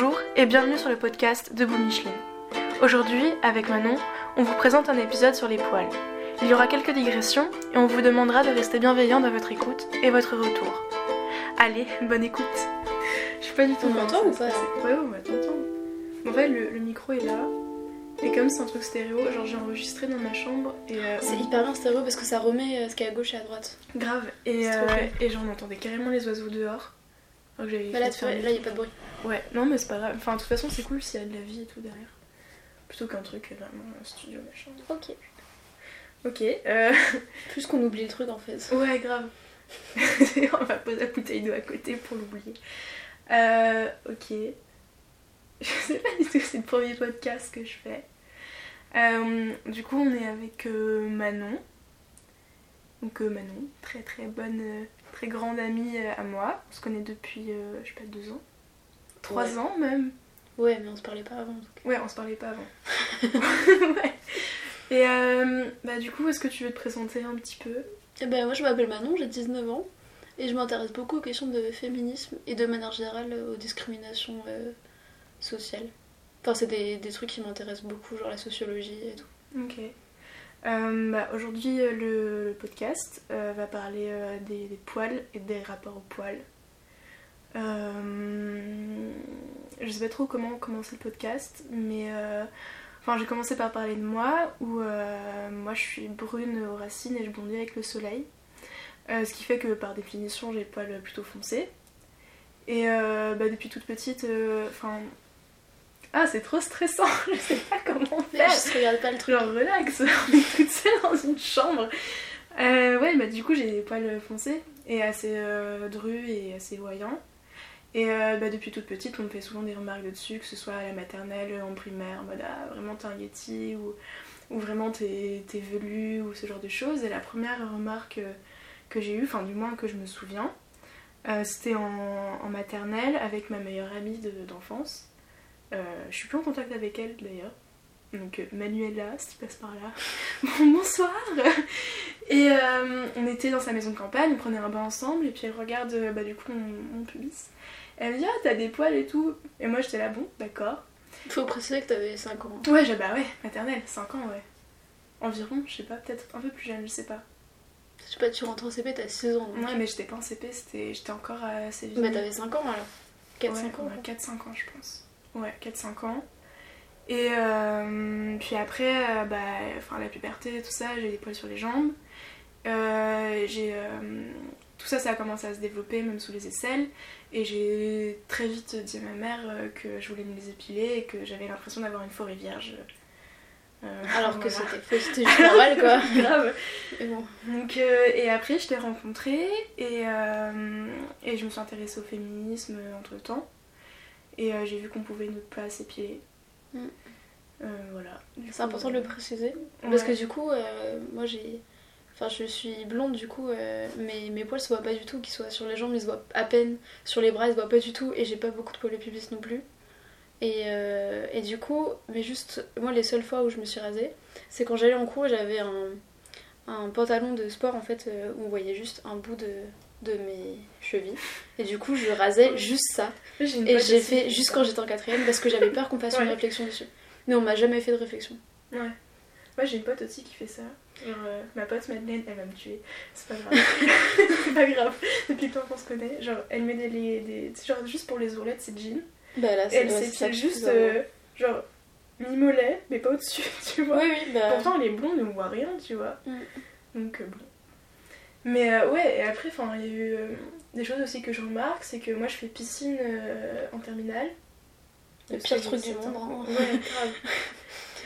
Bonjour et bienvenue sur le podcast de Micheline. Aujourd'hui, avec Manon, on vous présente un épisode sur les poils. Il y aura quelques digressions et on vous demandera de rester bienveillant dans votre écoute et votre retour. Allez, bonne écoute Je suis pas du tout On m'entend ou pas Ouais, on va t'entendre. En fait, le, le micro est là. Et comme c'est un truc stéréo, genre j'ai enregistré dans ma chambre et. euh, C'est hyper bien stéréo parce que ça remet euh, ce qu'il y a à gauche et à droite. grave. Et, euh, et genre on entendait carrément les oiseaux dehors. Que j'avais Bah là, fait tu faire vois, des là, y a pas de bruit. Ouais, non, mais c'est pas grave. Enfin, de toute façon, c'est cool s'il y a de la vie et tout derrière. Plutôt qu'un truc euh, vraiment un studio machin. Ok. Ok, euh. Plus qu'on oublie le truc en fait. Ouais, grave. on va poser la bouteille d'eau à côté pour l'oublier. Euh, ok. Je sais pas du tout, c'est le premier podcast que je fais. Euh, du coup, on est avec Manon. Donc, Manon, très très bonne, très grande amie euh, à moi. On se connaît depuis, euh, je sais pas, deux ans. Trois Ouais. ans même. Ouais, mais on se parlait pas avant. donc. Ouais, on se parlait pas avant. ouais. Et euh, bah, du coup, est-ce que tu veux te présenter un petit peu? Eh ben, moi, je m'appelle Manon, j'ai 19 ans. Et je m'intéresse beaucoup aux questions de féminisme et de manière générale aux discriminations euh, sociales. Enfin, c'est des, des trucs qui m'intéressent beaucoup, genre la sociologie et tout. Ok. Euh, bah, Aujourd'hui, euh, le, podcast euh, va parler des, poils et des rapports aux poils. Je sais pas trop comment commencer le podcast, mais enfin, j'ai commencé par parler de moi, où moi je suis brune aux racines et je bondis avec le soleil. Ce qui fait que par définition, j'ai les poils plutôt foncés. Et bah, depuis toute petite, enfin. Ah, c'est trop stressant, je sais pas comment faire. je regarde pas le truc. Genre relax, on est toute seule dans une chambre. Euh, ouais, bah du coup j'ai des poils foncés et assez euh, drus et assez voyants. Et euh, bah, depuis toute petite, on me fait souvent des remarques dessus, que ce soit à la maternelle, en primaire, en mode ah, vraiment t'es un yeti ou, ou vraiment t'es velu ou ce genre de choses. Et la première remarque euh, que j'ai eue, enfin du moins que je me souviens, euh, c'était en, en maternelle avec ma meilleure amie de- d'enfance. Euh, je suis plus en contact avec elle d'ailleurs. Donc euh, Manuela, si tu passes par là. Bon, bonsoir Et euh, on était dans sa maison de campagne, on prenait un bain ensemble, et puis elle regarde bah, du coup mon, mon pubis. Elle me dit Ah, t'as des poils et tout. Et moi j'étais là, bon, d'accord. Faut préciser que t'avais 5 ans. Ouais, j'ai bah ouais, maternelle, 5 ans, ouais. Environ, je sais pas, peut-être un peu plus jeune, je sais pas. Je sais pas, tu rentres en CP, t'as 6 ans. donc. Ouais, mais j'étais pas en CP, j'étais encore assez vieille. Bah, t'avais 5 ans alors. 4-5 Ouais, ans. ouais, 4-5 ans, je pense. Ouais, 4-5 ans. Et euh, puis après, euh, bah, enfin, la puberté, tout ça, j'ai des poils sur les jambes. Euh, j'ai, euh, tout ça, ça a commencé à se développer, même sous les aisselles. Et j'ai très vite dit à ma mère que je voulais me les épiler et que j'avais l'impression d'avoir une forêt vierge. Alors que c'était c'était juste normal quoi. grave. Bon. Donc, et après, je l'ai rencontré et, et je me suis intéressée au féminisme entre temps. Et euh, j'ai vu qu'on pouvait ne pas s'épiler. Mm. Euh, voilà. C'est important de euh, le préciser. Parce que du coup, euh, moi j'ai. Enfin, je suis blonde du coup, euh, mais mes poils se voient pas du tout, qu'ils soient sur les jambes, ils se voient à peine. Sur les bras, ils se voient pas du tout, et j'ai pas beaucoup de poils pubis non plus. Et, euh, et du coup, mais juste, moi les seules fois où je me suis rasée, c'est quand j'allais en cours j'avais un, un pantalon de sport en fait, euh, où on voyait juste un bout de, de mes chevilles. Et du coup, je rasais juste ça. Et j'ai fait juste quand j'étais en quatrième parce que j'avais peur qu'on fasse une réflexion dessus. Mais on m'a jamais fait de réflexion. Ouais. Moi j'ai une pote aussi qui fait ça. Genre, euh, ma pote Madeleine, elle va me tuer. C'est pas grave. c'est pas grave. Depuis le temps qu'on se connaît. Genre, elle met des. des, des- genre, juste pour les ourlettes, c'est jean. Bah là, Et elle s'épile juste. euh, genre, mi-mollet, mais pas au-dessus, tu vois. Oui, oui, bah. Pourtant, elle est blonde, on voit rien, tu vois. Mm. Donc, euh, bon. Mais euh, ouais, et après, il y a eu euh, des choses aussi que je remarque, c'est que moi, je fais piscine euh, en terminale. Le pire truc du monde, hein. Ouais, grave.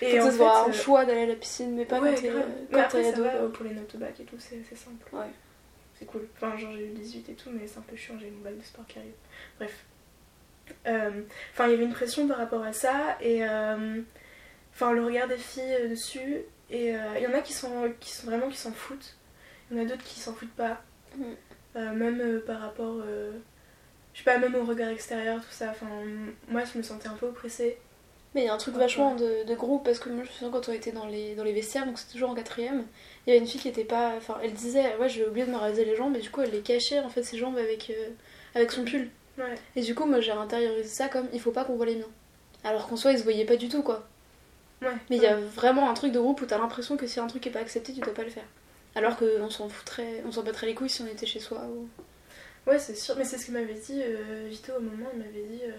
Et en fait, un choix d'aller à la piscine, mais pas ouais, quand t'es ado. va, pour les notes au bac et tout, c'est simple. Ouais. C'est cool. Enfin, genre, j'ai eu 18 et tout, mais c'est un peu chiant, j'ai mon bac de sport qui arrive. Bref. Enfin, il y avait une pression par rapport à ça, et. Enfin, le regard des filles dessus, et il y en a qui sont, qui sont vraiment qui s'en foutent. Il y en a d'autres qui s'en foutent pas. Mm. Euh, même euh, par rapport. euh, je sais pas, même au regard extérieur, tout ça. Enfin, moi, je me sentais un peu oppressée. Mais il y a un truc vachement de, de groupe parce que moi je me souviens quand on était dans les, dans les vestiaires, donc c'était toujours en quatrième, il y avait une fille qui était pas. Enfin, elle disait, ouais, j'ai oublié de me raser les jambes, et du coup elle les cachait en fait ses jambes avec, euh, avec son pull. Ouais. Et du coup, moi j'ai intériorisé ça comme il faut pas qu'on voit les miens. Alors qu'en soi, ils se voyaient pas du tout quoi. Ouais. Mais il y a vraiment un truc de groupe où t'as l'impression que si un truc est pas accepté, tu dois pas le faire. Alors qu'on s'en foutrait, on s'en battrait les couilles si on était chez soi. Ou... Ouais, c'est sûr. Mais c'est ce que m'avait dit euh, Vito au moment. Il m'avait dit. euh,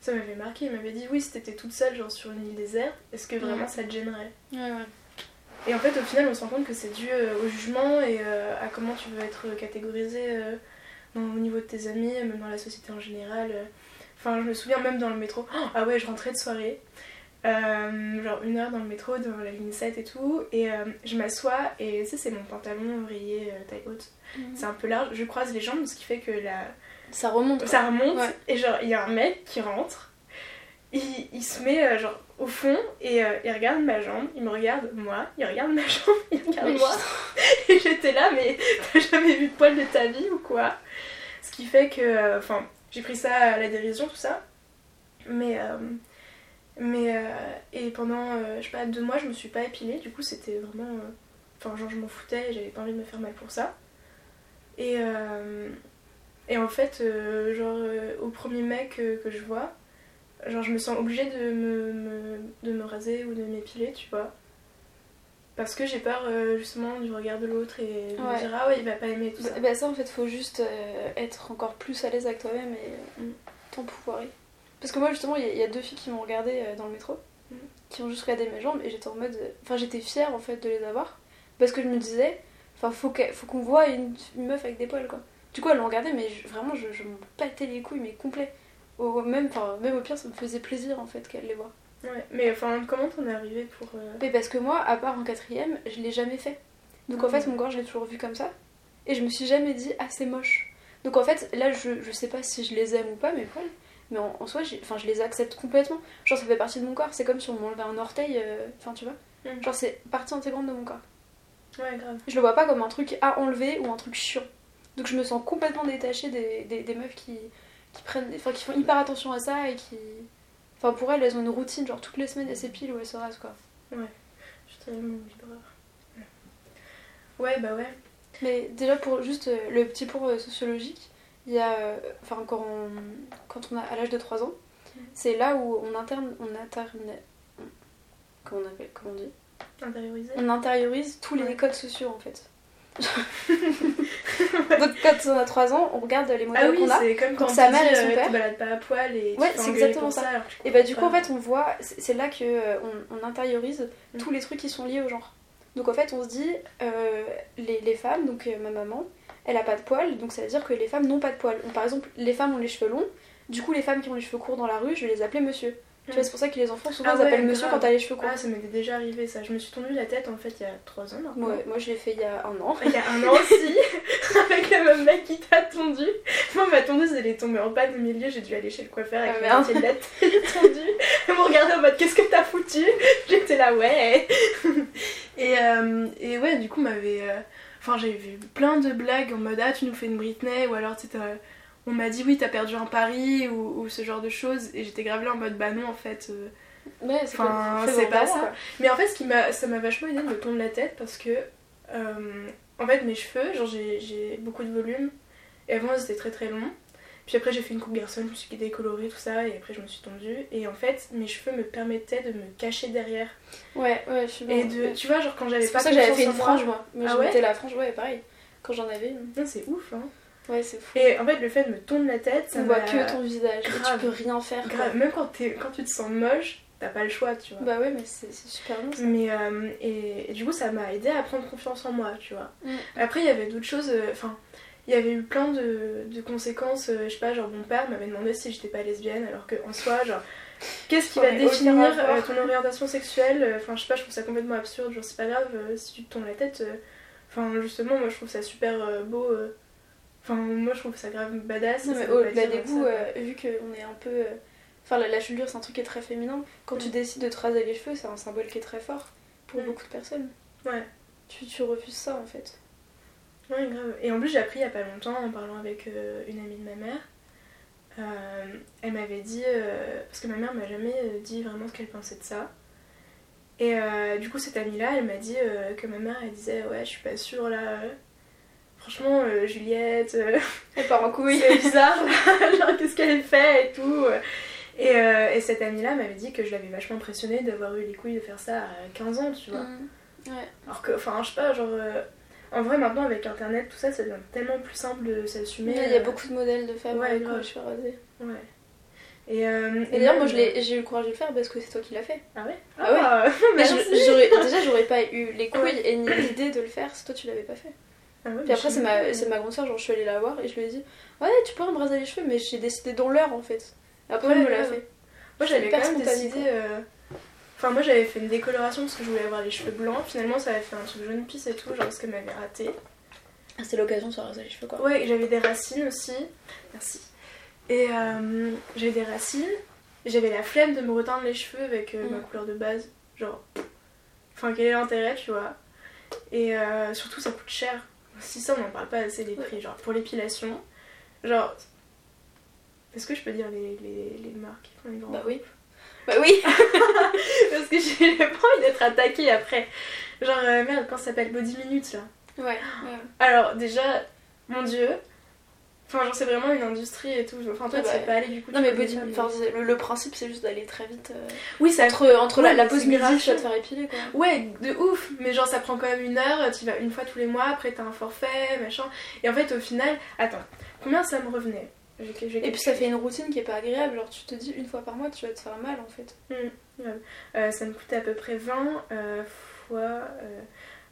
Ça m'avait marqué. Il m'avait dit oui, si t'étais toute seule, genre sur une île déserte, est-ce que vraiment Ouais. ça te gênerait? Ouais, ouais. Et en fait, au final, on se rend compte que c'est dû euh, au jugement et euh, à comment tu veux être catégorisé au niveau de tes amis, même dans la société en général. Enfin, je me souviens même dans le métro. Oh, ah ouais, je rentrais de soirée. Euh, genre une heure dans le métro, dans la ligne 7 et tout. Et euh, je m'assois et tu sais, c'est mon pantalon rayé euh, taille haute. C'est un peu large. Je croise les jambes, ce qui fait que la, Ça remonte. ça remonte Ouais. et genre il y a un mec qui rentre il, il se met euh, genre au fond et il regarde ma jambe il me regarde moi il regarde ma jambe il regarde Mais moi et j'étais là mais t'as jamais vu de poil de ta vie ou quoi? Ce qui fait que enfin j'ai pris ça à la dérision tout ça mais mais euh, et pendant euh, je sais pas deux mois je me suis pas épilée du coup c'était vraiment euh, enfin genre je m'en foutais et j'avais pas envie de me faire mal pour ça et et en fait, genre, au premier mec que je vois, genre, je me sens obligée de me, me- de me raser ou de m'épiler, tu vois. Parce que j'ai peur, justement, du regard de l'autre et de me dire, ah ouais, il va pas aimer tout ça. Bah, bah ça en fait faut juste être encore plus à l'aise avec toi-même et euh, t'empouvoirer. Parce que moi justement il y, a- il y a deux filles qui m'ont regardé euh, dans le métro, Mhm. qui ont juste regardé mes jambes et j'étais en mode... Enfin j'étais fière en fait de les avoir. Parce que je me disais, enfin faut qu'on voit une, une meuf avec des poils quoi. Du coup elles l'ont regardé mais je- vraiment je, je m'en battais les couilles mais complet. Au, même, même au pire ça me faisait plaisir en fait qu'elles les voient. Ouais. Mais enfin, comment t'en es arrivé pour. euh, Mais parce que moi, à part en quatrième, je l'ai jamais fait. Donc en fait, Mhm. mon corps, je l'ai toujours vu comme ça. Et je me suis jamais dit, ah, c'est moche. Donc en fait, là, je, je sais pas si je les aime ou pas, mes poils. Mais en, en soi, enfin, je les accepte complètement. Genre, ça fait partie de mon corps. C'est comme si on m'enlevait un orteil. euh, Enfin, tu vois. Mhm. Genre, c'est partie intégrante de mon corps. Ouais, grave. Je le vois pas comme un truc à enlever ou un truc chiant. Donc je me sens complètement détachée des, des, des meufs qui, qui prennent, enfin, qui font hyper attention à ça et qui. Enfin, pour elles, elles ont une routine, genre toutes les semaines, elles s'épilent ou elles se rasent, quoi. Je suis tellement vibreur. Ouais, bah ouais. Mais déjà pour juste euh, le petit pour euh, sociologique, il y a, euh, enfin quand on, quand on a à l'âge de 3 ans, c'est là où on interne, on interne, comment on appelle, comment on dit, Intériorisé. on intériorise tous les Ouais. codes sociaux en fait. Donc quand on a 3 ans, on regarde les Ah modèles oui, qu'on a. c'est comme quand sa mère et son euh, père. tu balades pas à poil et Ouais, c'est exactement ça. Et bah du coup en fait on voit, c'est c'est là que euh, on, on intériorise Mm. tous les trucs qui sont liés au genre. Donc en fait on se dit euh, les, les femmes, donc euh, ma maman, elle a pas de poils, donc ça veut dire que les femmes n'ont pas de poils. Donc, par exemple les femmes ont les cheveux longs, du coup les femmes qui ont les cheveux courts dans la rue, je vais les appeler monsieur. Tu vois c'est pour ça que les enfants souvent Ah ils appellent monsieur grave. quand t'as les cheveux courts. Ah, ça m'était déjà arrivé ça. Je me suis tendu la tête en fait il y a 3 ans maintenant. Ouais, moi je l'ai fait il y a un an. Il y a un an aussi, avec le même mec qui t'a tondu. Moi, ma tondeuse, elle est tombée en bas du milieu. J'ai dû aller chez le coiffeur avec Ah, moitié de la tête tondue. Elle me regardait en mode Qu'est-ce que t'as foutu? J'étais là, ouais. et, euh, et ouais, du coup, m'avait. euh, Enfin, j'ai vu plein de blagues en mode Ah, tu nous fais une Britney, ou alors on m'a dit oui, t'as perdu un pari, ou, ou ce genre de choses. Et j'étais grave là en mode Bah non, en fait. euh, Ouais, c'est pas, ça. quoi. mais en fait, ce qui m'a, ça m'a vachement aidé de me tondre la tête parce que, euh, en fait, mes cheveux, genre j'ai, j'ai beaucoup de volume. Et avant, ils étaient très très longs. Puis après, j'ai fait une coupe garçon, je me suis décolorée, tout ça, et après, je me suis tondue. Et en fait, mes cheveux me permettaient de me cacher derrière. Ouais, ouais, je suis Et de, ouais. tu vois, genre quand j'avais C'est pas pour ça que j'avais fait une moi- frange moi. Mais Ah je ouais mettais la frange, ouais, pareil. Quand j'en avais une. Non, c'est ouf, hein. Ouais, c'est fou. Et en fait, le fait de me tondre la tête, ça On voit que ton visage grave. tu peux rien faire. quoi. Même quand, t'es, quand tu te sens moche, t'as pas le choix, tu vois. Bah ouais, mais c'est c'est super bon ça. Mais euh, et, et du coup, ça m'a aidé à prendre confiance en moi, tu vois. Mm. Après, il y avait d'autres choses. euh, Enfin, il y avait eu plein de, de conséquences. euh, je sais pas, genre mon père m'avait demandé si j'étais pas lesbienne, alors qu'en soi, genre, qu'est-ce qui va définir euh, ton orientation sexuelle euh, Enfin, je sais pas, je trouve ça complètement absurde. Genre, c'est pas grave euh, si tu te tournes la tête. Enfin, justement, moi, je trouve ça super beau. Enfin, moi, je trouve ça grave badass. Non, mais au-delà des goûts, vu qu'on est un peu. Enfin, la, la chevelure, c'est un truc qui est très féminin. Quand tu décides de te raser les cheveux, c'est un symbole qui est très fort pour Mm. beaucoup de personnes. Ouais. Tu, tu refuses ça en fait. Ouais, grave. Et en plus, j'ai appris il y a pas longtemps en parlant avec euh, une amie de ma mère. Euh, elle m'avait dit, euh, parce que ma mère m'a jamais dit vraiment ce qu'elle pensait de ça. Et du coup, cette amie-là, elle m'a dit que ma mère, elle disait Ouais, je suis pas sûre là. franchement, Juliette, Elle part en couille. c'est bizarre, genre qu'est-ce qu'elle fait et tout. Et, et cette amie-là m'avait dit que je l'avais vachement impressionnée d'avoir eu les couilles de faire ça à 15 ans, tu vois. Mm. Ouais. Alors que, enfin, je sais pas, genre. Euh, en vrai, maintenant, avec internet, tout ça, ça devient tellement plus simple de s'assumer. Il y a euh, beaucoup de modèles de femmes ouais, grave. les cheveux rasés. Ouais. Et, euh, Et d'ailleurs, moi je l'ai- j'ai eu le courage de le faire parce que c'est toi qui l'as fait. Ah ouais? Ah ouais. Mais je- j'aurais- déjà, j'aurais pas eu les couilles et ni l'idée de le faire si toi tu l'avais pas fait. Ah ouais, Puis mais après, je c'est ma, c'est ma grande soeur, genre je suis allée la voir et je lui ai dit Ouais, tu peux me raser les cheveux, mais j'ai décidé dans l'heure en fait. Après, Ouais, elle me l'a fait. Moi j'avais quand même décidé. quoi. euh, Enfin, moi j'avais fait une décoloration parce que je voulais avoir les cheveux blancs. Finalement, ça avait fait un truc jaune pisse et tout, genre parce qu'elle m'avait raté. Ah, c'est l'occasion de se raser les cheveux quoi. Ouais, j'avais des racines aussi. Merci. Et euh, j'avais des racines. J'avais la flemme de me reteindre les cheveux avec euh, ma Mm. couleur de base. Genre. Enfin, quel est l'intérêt, tu vois? Et euh, surtout, ça coûte cher. Si ça, on n'en parle pas assez des prix. Genre, pour l'épilation. Genre. Est-ce que je peux dire les, les, les marques les Bah oui. Bah oui Parce que j'ai pas envie d'être attaquée après. Genre, euh, merde, quand ça s'appelle Body Minutes là. Ouais, ouais. Alors, déjà, mon dieu. Enfin, genre, c'est vraiment une industrie et tout. Enfin, toi, tu bah, sais pas aller du coup. Non mais body, c'est- le, le principe c'est juste d'aller très vite. euh, Oui, ça. Entre, entre la, Ouais, la pause midi, tu vas te faire épiler quoi. Ouais, de ouf. Mais genre, ça prend quand même une heure. Tu vas une fois tous les mois. Après, t'as un forfait, machin. Et en fait, au final, attends, combien ça me revenait? Je je Et puis ça fait une routine qui est pas agréable, genre tu te dis une fois par mois tu vas te faire mal en fait. Euh, ça me coûtait à peu près 20 euh, fois. euh,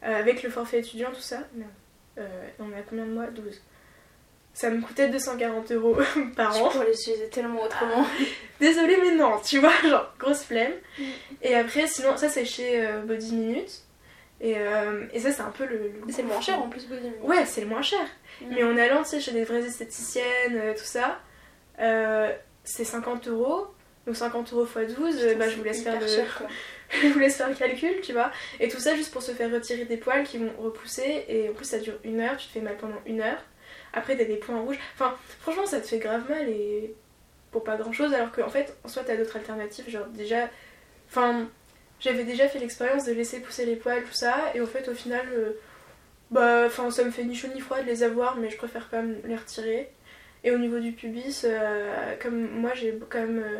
avec le forfait étudiant, tout ça. Merde. On est à combien de mois? 12. Ça me coûtait 240 euros par Je an. pourrais les utiliser tellement autrement. Désolée, mais non, tu vois, genre grosse flemme. Mm. Et après, sinon, ça c'est chez Body Minute. Et, euh, et ça, c'est un peu le. le c'est le moins cher en plus Body Minute. Ouais, c'est le moins cher. Mm. Mais en allant, chez des vraies esthéticiennes, euh, tout ça, euh, c'est 50 euros. Donc 50 euros x 12, Putain, bah, je vous laisse faire le, cher, je vous laisse faire le calcul, tu vois. Et tout ça juste pour se faire retirer des poils qui vont repousser. Et en plus, ça dure une heure, tu te fais mal pendant une heure. Après, t'as des points rouges. Enfin, franchement, ça te fait grave mal et pour pas grand chose. Alors qu'en fait, en soi, t'as d'autres alternatives. Genre, déjà, enfin, j'avais déjà fait l'expérience de laisser pousser les poils, tout ça. Et au fait, au final, euh, bah, enfin, ça me fait ni chaud ni froid de les avoir, mais je préfère quand même les retirer. Et au niveau du pubis, euh, comme moi, j'ai quand même. euh,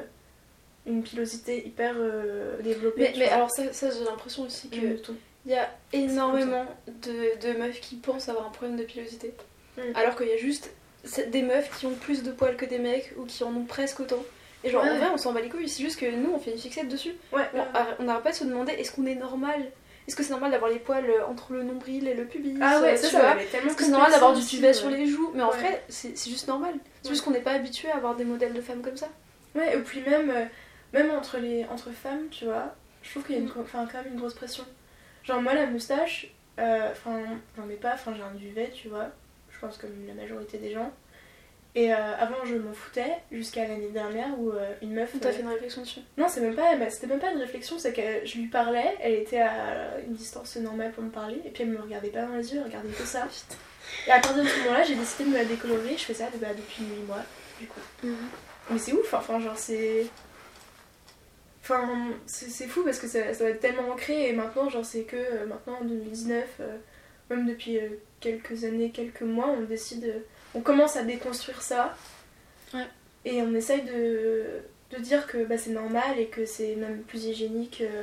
une pilosité hyper développée. Mais, mais alors ça, ça j'ai l'impression aussi que il y a énormément de, de meufs qui pensent avoir un problème de pilosité. Mm. Alors qu'il y a juste des meufs qui ont plus de poils que des mecs ou qui en ont presque autant. Et genre en vrai on s'en bat les couilles, c'est juste que nous on fait une fixette dessus. Ouais, On arr- on n'arrête pas de se demander est-ce qu'on est normal? Est-ce que c'est normal d'avoir les poils euh, entre le nombril et le pubis? Ah ouais, ça, ça Est-ce que c'est normal d'avoir du aussi, sur les joues? Mais en vrai c'est juste normal. C'est juste qu'on n'est pas habitué à avoir des modèles de femmes comme ça. Ouais, et puis même, euh, même entre, les, entre femmes, tu vois, je trouve qu'il y a une, Mm. quand même une grosse pression. Genre, moi, la moustache, euh, enfin, j'en ai pas, enfin, j'ai un duvet, tu vois, je pense comme la majorité des gens. Et euh, avant, je m'en foutais, jusqu'à l'année dernière où euh, une meuf. T'as euh, fait une réflexion dessus? Non, c'est même pas, bah, c'était même pas une réflexion, c'est que je lui parlais, elle était à une distance normale pour me parler, et puis elle me regardait pas dans les yeux, elle regardait que ça. Et à partir de ce moment-là, j'ai décidé de me la décolorer, je fais ça bah, depuis 8 mois, du coup. Mais c'est ouf, enfin, genre, c'est. Enfin, c'est fou parce que ça, ça doit être tellement ancré, et maintenant, genre, c'est que maintenant en 2019, euh, même depuis quelques années, quelques mois, on décide. On commence à déconstruire ça. Ouais. Et on essaye de, de dire que bah, c'est normal et que c'est même plus hygiénique euh,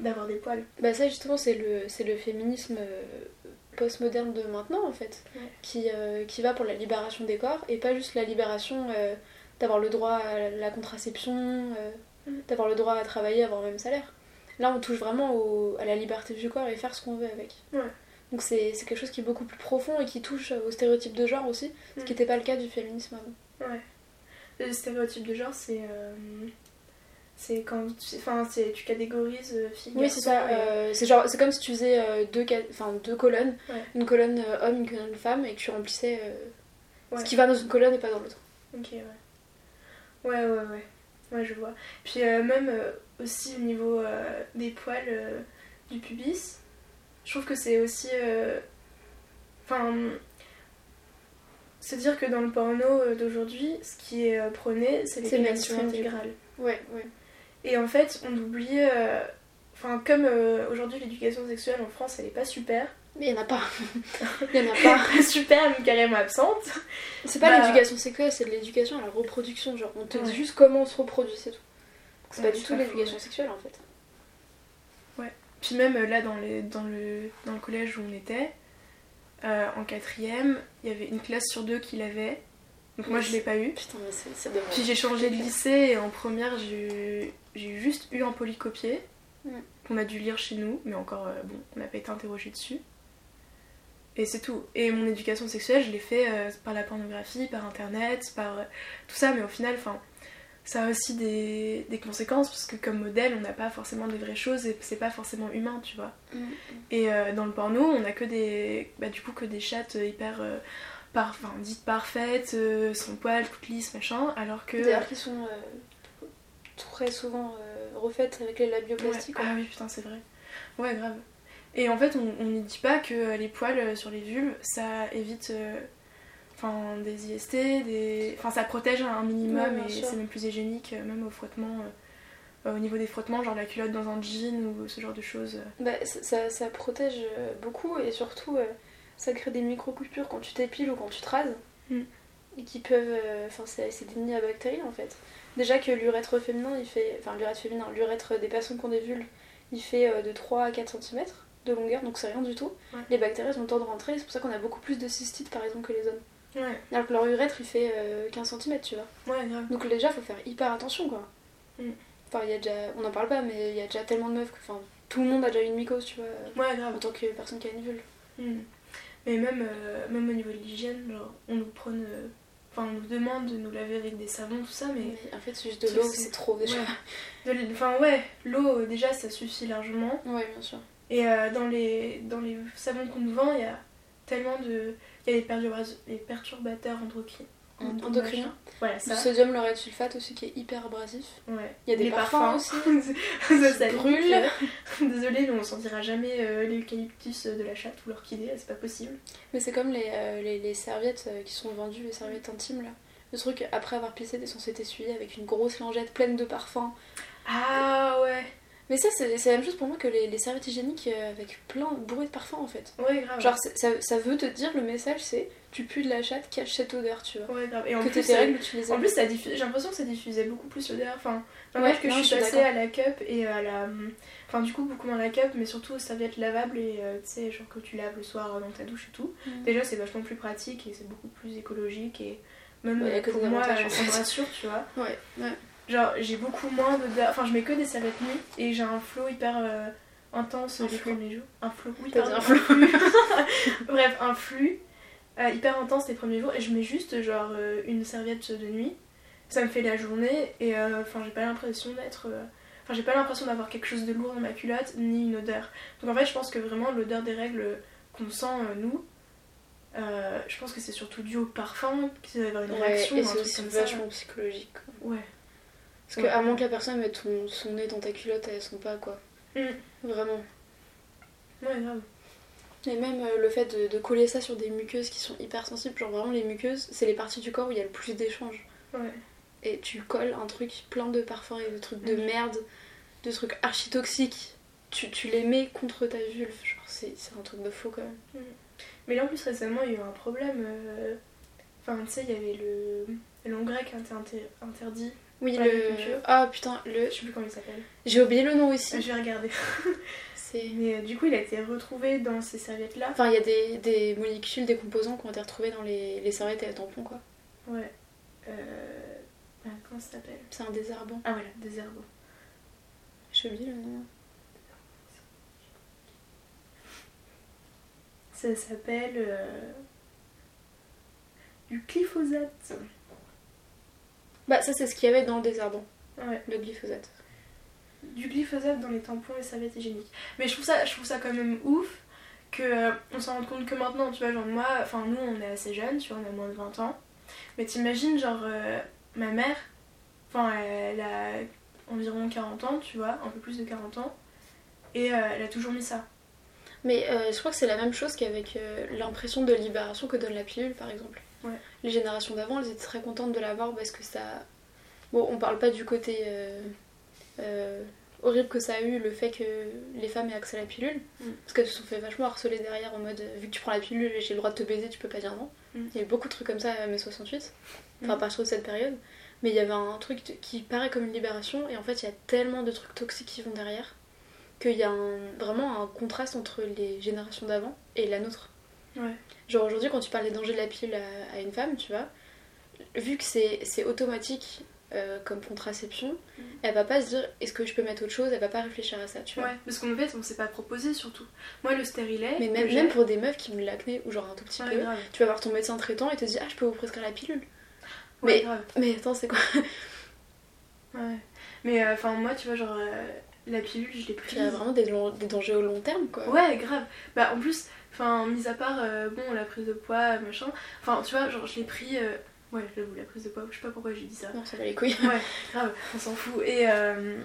d'avoir des poils. Bah ça justement c'est le, c'est le féminisme euh, postmoderne de maintenant en fait, Ouais. qui, euh, qui va pour la libération des corps et pas juste la libération euh, d'avoir le droit à la contraception, Mm. d'avoir le droit à travailler, avoir le même salaire. Là on touche vraiment au- à la liberté du corps et faire ce qu'on veut avec. Ouais. Donc c'est quelque chose qui est beaucoup plus profond et qui touche aux stéréotypes de genre aussi, ce Mm. qui n'était pas le cas du féminisme avant. Ouais. Le stéréotype de genre, c'est. euh, c'est quand tu, enfin, tu catégorises euh, filles. Oui, c'est ça. euh, c'est comme si tu faisais euh, deux, enfin, deux colonnes, Ouais. une colonne euh, homme, une colonne femme, et que tu remplissais Ouais. ce qui va dans une colonne et pas dans l'autre. Ok, ouais. Ouais, ouais, ouais. Ouais, je vois. Puis même aussi au niveau des poils du pubis, je trouve que c'est aussi. euh, Enfin. se dire que dans le porno euh, d'aujourd'hui, ce qui est euh, prôné, c'est mainstream, intégrale. Ouais, ouais. Et en fait, on oublie. Enfin, comme aujourd'hui l'éducation sexuelle en France elle est pas super, Mais il y en a pas. Il y en a pas. super, mais carrément absente. C'est pas Bah- l'éducation sexuelle, c'est de l'éducation à la reproduction. Genre, on te dit juste comment on se reproduit, c'est tout. C'est Ouais, pas du tout l'éducation sexuelle en fait. Puis même euh, là, dans, les, dans, le, dans le collège où on était, euh, en quatrième, il y avait une classe sur deux qui l'avait. Donc moi, je l'ai pas eu. Putain, mais c'est dommage. Puis j'ai changé de lycée et en première, j'ai juste eu un polycopier Mm. qu'on a dû lire chez nous, mais encore, euh, bon, on n'a pas été interrogé dessus. Et c'est tout. Et mon éducation sexuelle, je l'ai fait euh, par la pornographie, par internet, par tout ça, mais au final, enfin, ça a aussi des, des conséquences parce que comme modèle, on n'a pas forcément des vraies choses et c'est pas forcément humain, tu vois. Mm. Et euh, dans le porno, on a que des, bah, du coup, que des chattes euh, hyper, euh, par, enfin, dites parfaites, euh, sans poils, toutes lisses, machin, alors que. D'ailleurs, qui sont euh, très souvent refaites avec les. Ouais. quoi. Ah oui, putain, c'est vrai. Ouais, grave. Et en fait, on on ne dit pas que les poils sur les vulves, ça évite enfin, des IST, des... Enfin, ça protège un minimum Ouais, et c'est même plus hygiénique, euh, même au frottement. euh, au niveau des frottements, genre la culotte dans un jean ou ce genre de choses. Bah, ça, ça- ça protège euh, beaucoup et surtout euh, ça crée des micro-coupures quand tu t'épiles ou quand tu te rases Mm. et qui peuvent. Enfin, c'est c'est des nids à bactéries en fait. Déjà que l'urètre féminin, il fait. Enfin, l'urètre féminin, l'urètre des personnes qui ont des vulves, il fait de 3 à 4 cm de longueur donc c'est rien du tout. Ouais. Les bactéries ont le temps de rentrer, c'est pour ça qu'on a beaucoup plus de cystites par exemple que les hommes. Ouais, Alors que leur urètre il fait euh, 15 cm, tu vois. ouais, grave. Donc déjà, faut faire hyper attention, quoi. Mm. Enfin, il y a déjà... On n'en parle pas, mais il y a déjà tellement de meufs que... Enfin, tout le monde a déjà une mycose, tu vois, Ouais, grave. en tant que personne qui a une vulve. Mm. Mais même, euh, même au niveau de l'hygiène, genre, on nous prône. euh, Enfin, on nous demande de nous laver avec des savons, tout ça, mais. Mais en fait, c'est juste de l'eau, c'est- trop déjà. Ouais. De l- Enfin, ouais, l'eau, euh, déjà, ça suffit largement. Ouais, bien sûr. Et euh, dans, les, dans les savons qu'on nous vend, il y a tellement de. A les, perturba- les perturbateurs endocriniens. Endocriniens. Voilà, Le sodium lauryl sulfate aussi qui est hyper abrasif. Ouais. Il y a des Les parfums, aussi. ça, ça qui brûlent. Désolée, mais on sentira jamais euh, l'eucalyptus de la chatte ou l'orchidée, c'est pas possible. Mais c'est comme les, euh, les, les serviettes euh, qui sont vendues, les serviettes intimes là. Le truc, après avoir pissé, t'es censé t'essuyer avec une grosse lingette pleine de parfums. Ah ouais, Mais ça, c'est la même chose pour moi que les, les serviettes hygiéniques euh, avec plein bourré de parfums en fait. ouais, grave. Genre, ça, ça veut te dire, le message c'est tu pues de la chatte, cache cette odeur, tu vois. Ouais, grave. Et en que plus, tes euh, règles, tu les En plus, j'ai l'impression que ça diffusait beaucoup plus l'odeur. Enfin, enfin, Ouais, moi, que non, je suis passée à la cup et à la. Enfin, du coup, beaucoup moins la cup, mais surtout aux serviettes lavables et euh, tu sais, genre que tu laves le soir dans ta douche et tout. Mm. Déjà, c'est vachement plus pratique et c'est beaucoup plus écologique et même Ouais, euh, pour moi, euh, ça me rassure, tu vois. Ouais, ouais. Genre, j'ai beaucoup moins d'odeur. Enfin, je mets que des serviettes nuit et j'ai un flow hyper euh, intense Un les premiers jours. Un flow, oui, pardon, un flux. Bref, un flux euh, hyper intense les premiers jours et je mets juste genre euh, une serviette de nuit. Ça me fait la journée et enfin, j'ai pas l'impression d'être. Enfin, j'ai pas l'impression d'avoir quelque chose de lourd dans ma culotte ni une odeur. Donc en fait, je pense que vraiment l'odeur des règles qu'on sent nous. euh, je pense que c'est surtout dû au parfum, qu'il doit y avoir une Ouais, réaction et c'est aussi vachement psychologique. Ouais. Parce que Ouais. à moins que la personne mette ton- son nez dans ta culotte, elles sont pas quoi. Mm. Vraiment. Ouais, grave. Et même euh, le fait de, de coller ça sur des muqueuses qui sont hyper sensibles, genre vraiment les muqueuses, c'est les parties du corps où il y a le plus d'échanges. Ouais. Et tu colles un truc plein de parfums et de trucs de Mm. merde, de trucs archi toxiques. Tu, tu les mets contre ta vulve, genre c'est c'est un truc de fou quand même. Mais là en plus récemment il y a eu un problème. euh, Enfin tu sais il y avait le l'engrais qui inter- interdit. Oui, le. Ah putain, le. Je sais plus comment il s'appelle. J'ai oublié le nom Je aussi. vais regarder. Mais euh, du coup il a été retrouvé dans ces serviettes là. Enfin, il y a des, des molécules, des composants qui ont été retrouvés dans les, les serviettes et les tampons, quoi. Ouais. Euh... ah, comment ça s'appelle? C'est un désherbant. Ah voilà, des herbes. J'ai oublié le nom. Ça s'appelle euh, du glyphosate. Bah, ça, c'est ce qu'il y avait dans le désherbant, Ouais. le glyphosate. du glyphosate dans les tampons et serviettes hygiéniques. Mais je trouve ça, je trouve ça quand même ouf que euh, on s'en rende compte que maintenant, tu vois, genre moi, enfin nous on est assez jeunes, tu vois, on a moins de 20 ans. Mais t'imagines, genre, euh, ma mère, enfin elle a environ 40 ans, tu vois, un peu plus de 40 ans, et euh, elle a toujours mis ça. Mais je crois que c'est la même chose qu'avec l'impression de libération que donne la pilule, par exemple. Les générations d'avant, elles étaient très contentes de l'avoir parce que ça. Bon, on parle pas du côté. euh, euh, horrible que ça a eu le fait que les femmes aient accès à la pilule. Mm. Parce qu'elles se sont fait vachement harceler derrière en mode vu que tu prends la pilule et j'ai le droit de te baiser, tu peux pas dire non. Mm. Il y a eu beaucoup de trucs comme ça à mai 68, enfin à Mm. partir de cette période. Mais il y avait un truc qui paraît comme une libération et en fait il y a tellement de trucs toxiques qui vont derrière qu'il y a un- vraiment un contraste entre les générations d'avant et la nôtre. Ouais. Genre aujourd'hui quand tu parles des dangers de la pilule à, à une femme, tu vois, vu que c'est automatique euh, comme contraception, Mm. elle va pas se dire est-ce que je peux mettre autre chose, elle va pas réfléchir à ça, tu vois. Ouais, parce qu'en fait, on s'est pas proposé surtout. Moi, le stérilet. Mais même, même pour des meufs qui ont de l'acné ou genre un tout petit Ouais, peu, grave. tu vas voir ton médecin traitant et te dit ah je peux vous prescrire la pilule. Ouais, Mais- grave. Mais attends c'est quoi? Ouais. Mais euh, enfin, moi, tu vois, genre, euh, la pilule, je l'ai prise. Il y a vraiment des, des dangers au long terme quoi. Ouais, grave. Bah, en plus, enfin, mis à part, euh, bon, la prise de poids, machin. Enfin, tu vois, genre, je l'ai pris. euh, Ouais, j'avoue, la prise de poids, je sais pas pourquoi j'ai dit ça. Non ça va les couilles. Ouais, grave, on s'en fout. Et. euh,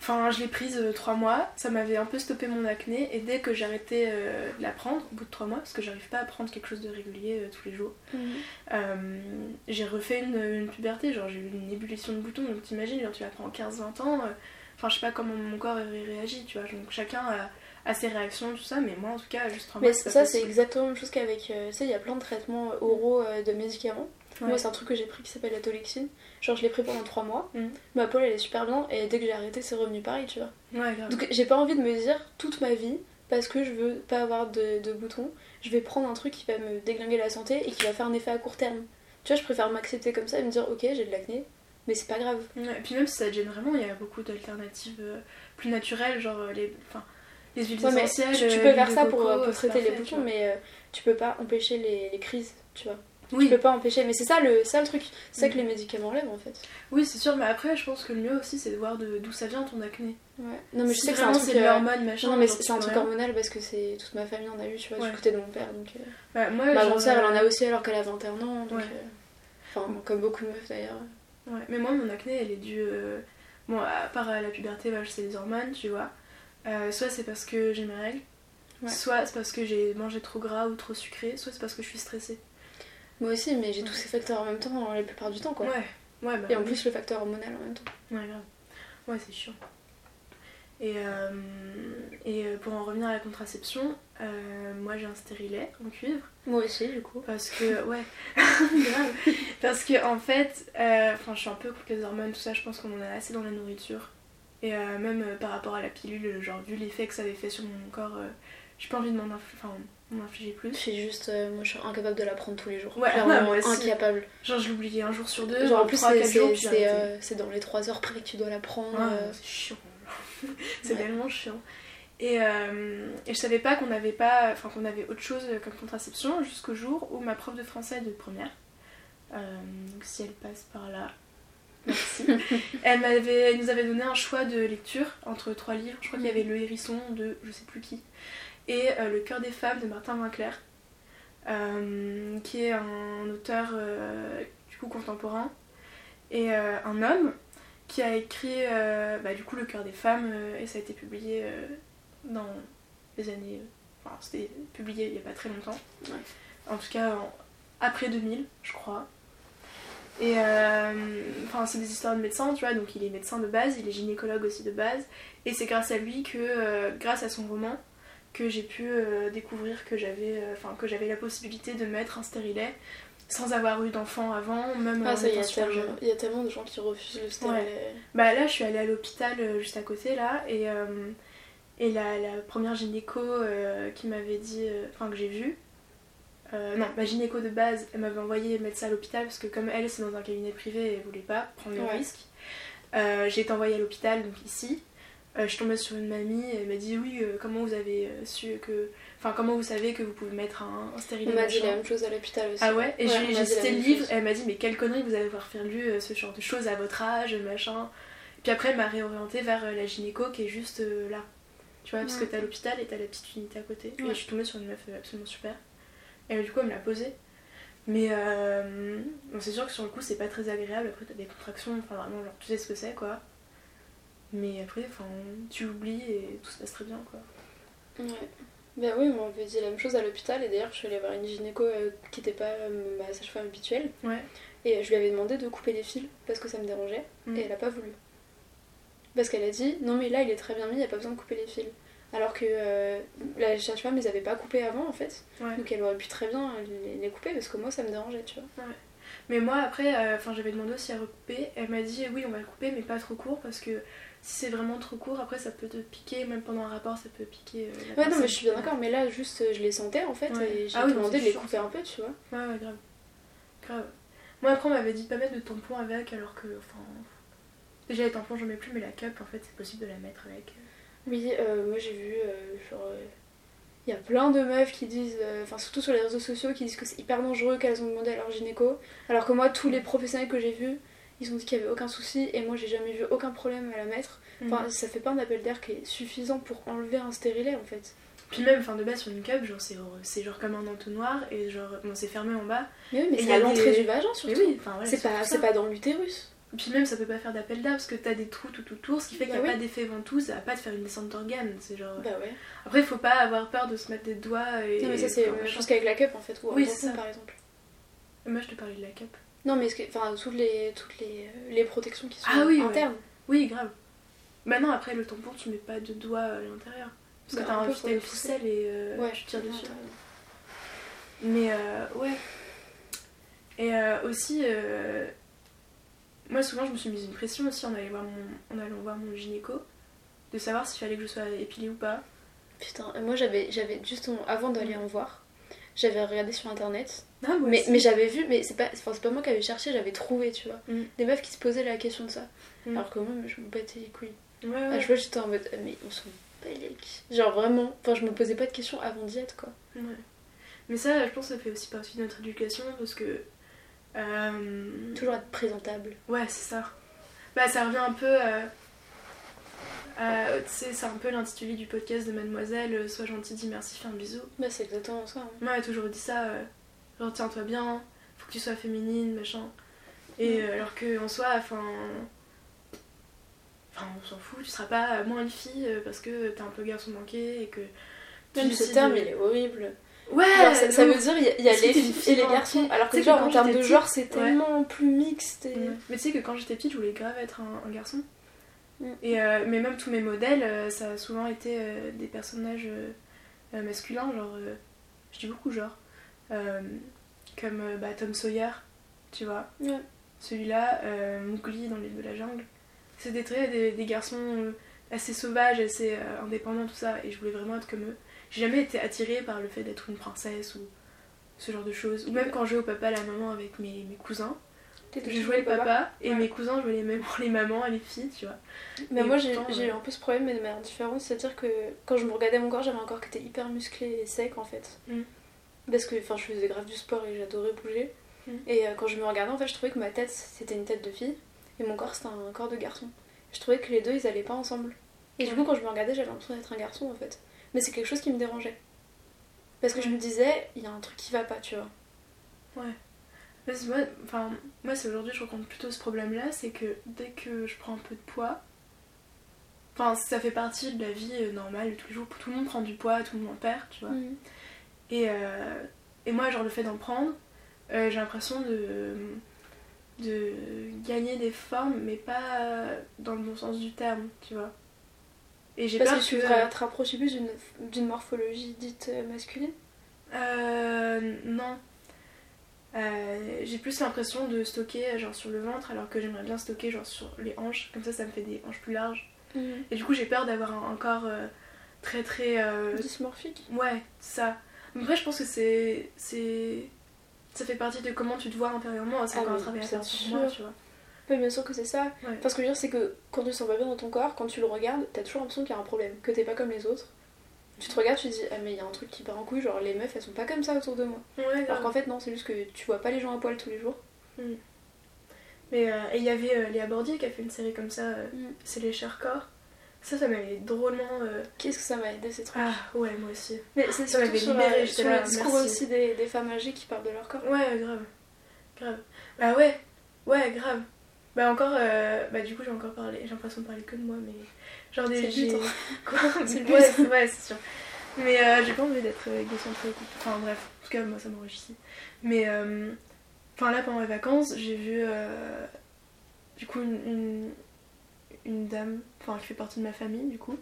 Enfin, je l'ai prise 3 mois, ça m'avait un peu stoppé mon acné, et dès que euh, de la prendre, au bout de 3 mois, parce que j'arrive pas à prendre quelque chose de régulier tous les jours, Mhm. j'ai refait une, une puberté, genre j'ai eu une ébullition de boutons, donc t'imagines, genre, tu la prends en 15-20 ans, enfin je sais pas comment mon corps aurait réagi, tu vois, donc chacun a, a ses réactions, tout ça, mais moi en tout cas, juste 3 mois. Mais pas ça c'est exactement la même chose qu'avec, euh, tu sais il y a plein de traitements oraux euh, de médicaments. Ouais. Moi c'est un truc que j'ai pris qui s'appelle la tolexine. Genre je l'ai pris pendant 3 mois. Mhm. Ma peau elle est super bien et dès que j'ai arrêté c'est revenu pareil tu vois. Ouais, grave. Donc j'ai pas envie de me dire toute ma vie, parce que je veux pas avoir de, de boutons, je vais prendre un truc qui va me déglinguer la santé et qui va faire un effet à court terme. Tu vois, je préfère m'accepter comme ça et me dire ok j'ai de l'acné, mais c'est pas grave. Ouais, et puis même si ça te gêne vraiment, il y a beaucoup d'alternatives euh, plus naturelles, genre euh, les, enfin, les huiles Ouais, mais essentielles. tu, tu euh, peux faire ça pour, euh, pour traiter les parfait, boutons, vois. mais euh, tu peux pas empêcher les, les crises, tu vois. Oui, Tu peux pas empêcher, mais c'est ça le, ça le truc, c'est ça que Mhm. les médicaments enlèvent en fait. oui c'est sûr, mais après, je pense que le mieux aussi, c'est de voir d'où ça vient ton acné. Ouais. Non mais je sais que c'est un truc. euh, machin. Non mais c'est un truc hormonal parce que c'est toute ma famille en a eu, tu vois, Ouais. du côté de mon père. Donc, euh, Ouais, moi, ma genre, grande sœur elle en a aussi alors qu'elle a 21 ans. Donc, Ouais. euh, Enfin, comme beaucoup de meufs d'ailleurs. Ouais, mais moi, mon acné, elle est due. Bon, à part à la puberté, bah, c'est les hormones, tu vois. Euh, soit c'est parce que j'ai mes règles, Ouais. soit c'est parce que j'ai mangé trop gras ou trop sucré, soit c'est parce que je suis stressée. Moi aussi, mais j'ai tous ces facteurs en même temps la plupart du temps quoi. Ouais, ouais, bah. Et en oui. plus le facteur hormonal en même temps. Ouais, grave. Ouais, c'est chiant. Et, euh, et euh, pour en revenir à la contraception, euh, moi j'ai un stérilet en cuivre. Moi aussi du coup. Parce que, ouais, grave. Parce que, en fait, euh, enfin, je suis un peu contre les hormones, tout ça, je pense qu'on en a assez dans la nourriture. Et euh, même euh, par rapport à la pilule, genre, vu l'effet que ça avait fait sur mon corps, euh, j'ai pas envie de m'en infliger Je plus. suis juste, euh, moi je suis incapable de la prendre tous les jours. Ouais, Clairement, moi aussi. incapable. Genre, je l'oubliais un jour sur deux, Genre en plus c'est c'est- c'est, euh, c'est dans les 3 heures près que tu dois la prendre. Ouais, euh, c'est chiant. c'est Ouais. tellement chiant. Et, euh, et je savais pas qu'on avait pas, enfin qu'on avait autre chose comme contraception jusqu'au jour où ma prof de français de première, euh, donc si elle passe par là, merci, elle m'avait, elle nous avait donné un choix de lecture entre trois livres. Je crois qu'il y avait Le Hérisson de je sais plus qui et euh, Le cœur des femmes de Martin Winkler, euh, qui est un auteur euh, du coup contemporain et un homme qui a écrit bah, du coup Le cœur des femmes et ça a été publié dans les années. Enfin, c'était publié il n'y a pas très longtemps. Ouais. En tout cas, en- après 2000, je crois. Et euh, enfin, c'est des histoires de médecins, tu vois, donc il est médecin de base, il est gynécologue aussi de base. Et c'est grâce à lui que, euh, grâce à son roman, que j'ai pu euh, découvrir que j'avais enfin, que j'avais la possibilité de mettre un stérilet sans avoir eu d'enfant avant, même Ah en ça, il y, y a tellement de gens qui refusent le stérilet. Bah là, je suis allée à l'hôpital juste à côté là et, euh, et la, la première gynéco euh, qui m'avait dit, euh, enfin que j'ai vue, euh, non, ma gynéco de base, elle m'avait envoyé mettre ça à l'hôpital parce que comme elle c'est dans un cabinet privé et elle voulait pas prendre le Ouais. risque. Euh, j'ai été envoyée à l'hôpital donc ici. Euh, je suis tombée sur une mamie, elle m'a dit oui, comment vous avez su que, enfin comment vous savez que vous pouvez mettre un, un stérilet On m'a dit la même chose à l'hôpital aussi. ah ouais? Et Ouais, j'ai cité le livre, elle m'a dit mais quelle connerie vous allez avoir fait lu ce genre de choses à votre âge, machin. Puis après elle m'a réorientée vers la gynéco qui est juste là. Tu vois, parce que Ouais. t'as l'hôpital et t'as la petite unité à côté. Et Ouais. je suis tombée sur une meuf absolument super. Et du coup elle me l'a posée. Mais euh, bon, c'est sûr que sur le coup c'est pas très agréable, après t'as des contractions, enfin vraiment genre tu sais ce que c'est quoi. Mais après, enfin, tu oublies et tout se passe très bien quoi. Ouais. Bah oui, on m'avait dit la même chose à l'hôpital et d'ailleurs je suis allée voir une gynéco euh, qui n'était pas euh, ma sage-femme habituelle Ouais. et je lui avais demandé de couper les fils parce que ça me dérangeait Mm. et elle a pas voulu. Parce qu'elle a dit non, mais là il est très bien mis, il n'y a pas besoin de couper les fils. Alors que euh, la sage-femme les avait pas coupés avant en fait. Ouais. Donc elle aurait pu très bien les, les couper parce que moi ça me dérangeait, tu vois. Mais moi, après, euh, j'avais demandé aussi à recouper. Elle m'a dit oui, on va le couper, mais pas trop court parce que si c'est vraiment trop court, après ça peut te piquer. Même pendant un rapport, ça peut piquer. euh, Ouais, non, mais je suis bien d'accord, mais là juste euh, je les sentais en fait Ouais. et j'ai Ah oui, demandé de les couper ça. un peu, tu vois. Ouais, ouais, grave. Grave. Moi, après, on m'avait dit de pas mettre de tampon avec, alors que, enfin. Déjà, les tampons, j'en mets plus, mais la cup, en fait, c'est possible de la mettre avec. Oui, euh, moi j'ai vu, euh, genre, il y a plein de meufs qui disent, euh, enfin surtout sur les réseaux sociaux, qui disent que c'est hyper dangereux qu'elles ont demandé à leur gynéco, alors que moi tous les professionnels que j'ai vus, ils ont dit qu'il y avait aucun souci, et moi j'ai jamais vu aucun problème à la mettre. Enfin, ça fait pas un appel d'air qui est suffisant pour enlever un stérilet en fait. Puis même, enfin, de base, sur une cup, genre, c'est c'est genre comme un entonnoir, et genre, bon, c'est fermé en bas. Mais oui, mais c'est à l'entrée des- du vagin surtout. oui, c'est pas dans l'utérus. Puis même, ça peut pas faire d'appel d'air, parce que t'as des trous tout autour, ce qui fait qu'il Bah n'y a oui. pas d'effet ventouse, ça va pas te faire une descente d'organes. C'est genre. Bah ouais. Après, il faut pas avoir peur de se mettre des doigts et. Non, mais ça c'est enfin, même machin. chose qu'avec la cup en fait, ou un Oui, tampon, c'est ça. par exemple. Moi, je te parlais de la cup. Non, mais que- enfin, toutes les, toutes les, euh, les protections qui sont Ah oui, ouais. internes. Oui, grave. Maintenant, après, le tampon, tu mets pas de doigts à l'intérieur. Parce que Bah, t'as un un, le pousser. ficelle et euh, Ouais, tu tires dessus. Mais euh, ouais. Et euh, aussi, euh, moi souvent je me suis mise une pression aussi en allant voir mon, en allant voir mon gynéco, de savoir s'il fallait que je sois épilée ou pas. Putain, moi j'avais, j'avais juste avant d'aller en voir, j'avais regardé sur internet, Ah, moi mais, aussi. mais j'avais vu, mais c'est pas, pas moi qui avais cherché, j'avais trouvé, tu vois, Mm. des meufs qui se posaient la question de ça. Mm. Alors que moi, je me battais les couilles. Ouais, À ouais. chaque fois, j'étais en mode, euh, mais on s'en bat les couilles. Genre vraiment, enfin, je me posais pas de questions avant d'y être, quoi. Ouais. Mais ça, je pense que ça fait aussi partie de notre éducation parce que. Euh, Toujours être présentable. Ouais, c'est ça. Bah, ça revient un peu à. à- tu sais, c'est un peu l'intitulé du podcast de Mademoiselle euh, Sois gentil, dis merci, fais un bisou. Bah, c'est exactement ça. hein. Moi, elle a toujours dit ça, euh, genre tiens-toi bien, faut que tu sois féminine, machin. Et euh, alors que en soi, enfin. Enfin, on s'en fout, tu seras pas moins une fille euh, parce que t'es un peu garçon manqué et que. tu Même ce terme, de- il est horrible. Ouais! Genre, ça, veut dire il y a, y les filles et les fille garçons, alors que genre que en termes de genre c'est ouais. tellement plus mixte. Et... Ouais. Mais tu sais que quand j'étais petite, je voulais grave être un, un garçon. Mm. Et, euh, mais même tous mes modèles, euh, ça a souvent été euh, des personnages masculins, genre. je dis beaucoup genre. comme bah, Tom Sawyer, tu vois. Celui-là, Mowgli dans l'île de la jungle. C'est des traits des, des garçons assez sauvages, assez indépendants, tout ça. Et je voulais vraiment être comme eux. J'ai jamais été attirée par le fait d'être une princesse ou ce genre de choses. Ou même quand je jouais au papa, la maman avec mes, mes cousins. Je jouais le papa, et Ouais. mes cousins jouaient les, mêmes, les mamans et les filles, tu vois. Mais Et moi j'ai eu un peu ce problème mais de manière différente, c'est-à-dire que quand je me regardais mon corps, j'avais un corps qui était hyper musclé et sec en fait. Mm. Parce que enfin, je faisais grave du sport et j'adorais bouger. Mm. Et euh, quand je me regardais, en fait, je trouvais que ma tête c'était une tête de fille et mon corps c'était un corps de garçon. Je trouvais que les deux ils allaient pas ensemble. Et du coup, quand je me regardais, j'avais l'impression d'être un garçon en fait. Mais c'est quelque chose qui me dérangeait. Parce que je me disais, il y a un truc qui va pas, tu vois. Parce que moi, enfin, moi c'est aujourd'hui je rencontre plutôt ce problème-là, c'est que dès que je prends un peu de poids, enfin ça fait partie de la vie euh, normale de tous les jours, tout le monde prend du poids, tout le monde en perd, tu vois. Mm. Et, euh, et moi, genre le fait d'en prendre, euh, j'ai l'impression de, de gagner des formes, mais pas dans le bon sens du terme, tu vois. Et j'ai peur que tu que... voudrais te rapprocher plus d'une- morphologie dite euh, masculine. Euh, non. Euh, j'ai plus l'impression de stocker euh, genre sur le ventre alors que j'aimerais bien stocker genre sur les hanches comme ça ça me fait des hanches plus larges et du coup j'ai peur d'avoir un, un corps euh, très très euh, Dysmorphique. ouais ça Mais après je pense que c'est c'est ça fait partie de comment tu te vois intérieurement c'est Ah encore un oui, travail à faire sur moi tu vois Oui, bien sûr que c'est ça. Ouais. Enfin, ce que je veux dire, c'est que quand tu te sens pas bien dans ton corps, quand tu le regardes, t'as toujours l'impression qu'il y a un problème, que t'es pas comme les autres. Tu te regardes, tu te dis, ah, mais il y a un truc qui part en couille, genre les meufs elles sont pas comme ça autour de moi. ouais Alors qu'en fait, non, c'est juste que tu vois pas les gens à poil tous les jours. mais euh, et il y avait euh, Léa Bordier qui a fait une série comme ça euh, Mm. c'est les chers corps ça ça m'avait drôlement euh, Qu'est-ce que ça m'a aidé ces trucs ah ouais moi aussi Mais c'est ça m'avait sur, libérée, sur là, le discours merci. aussi des, des femmes âgées qui parlent de leur corps. Ouais, grave. Grave. Bah ouais, ouais, grave. Bah encore, euh, bah du coup j'ai encore parlé, j'ai l'impression de parler que de moi, mais genre des... C'est. Quoi C'est le Ouais, c'est sûr. Mais euh, j'ai pas envie d'être euh, égocentrée. Enfin bref, en tout cas moi ça m'enrichit. Mais euh, enfin là pendant les vacances, j'ai vu euh, du coup une, une, une dame, enfin qui fait partie de ma famille du coup.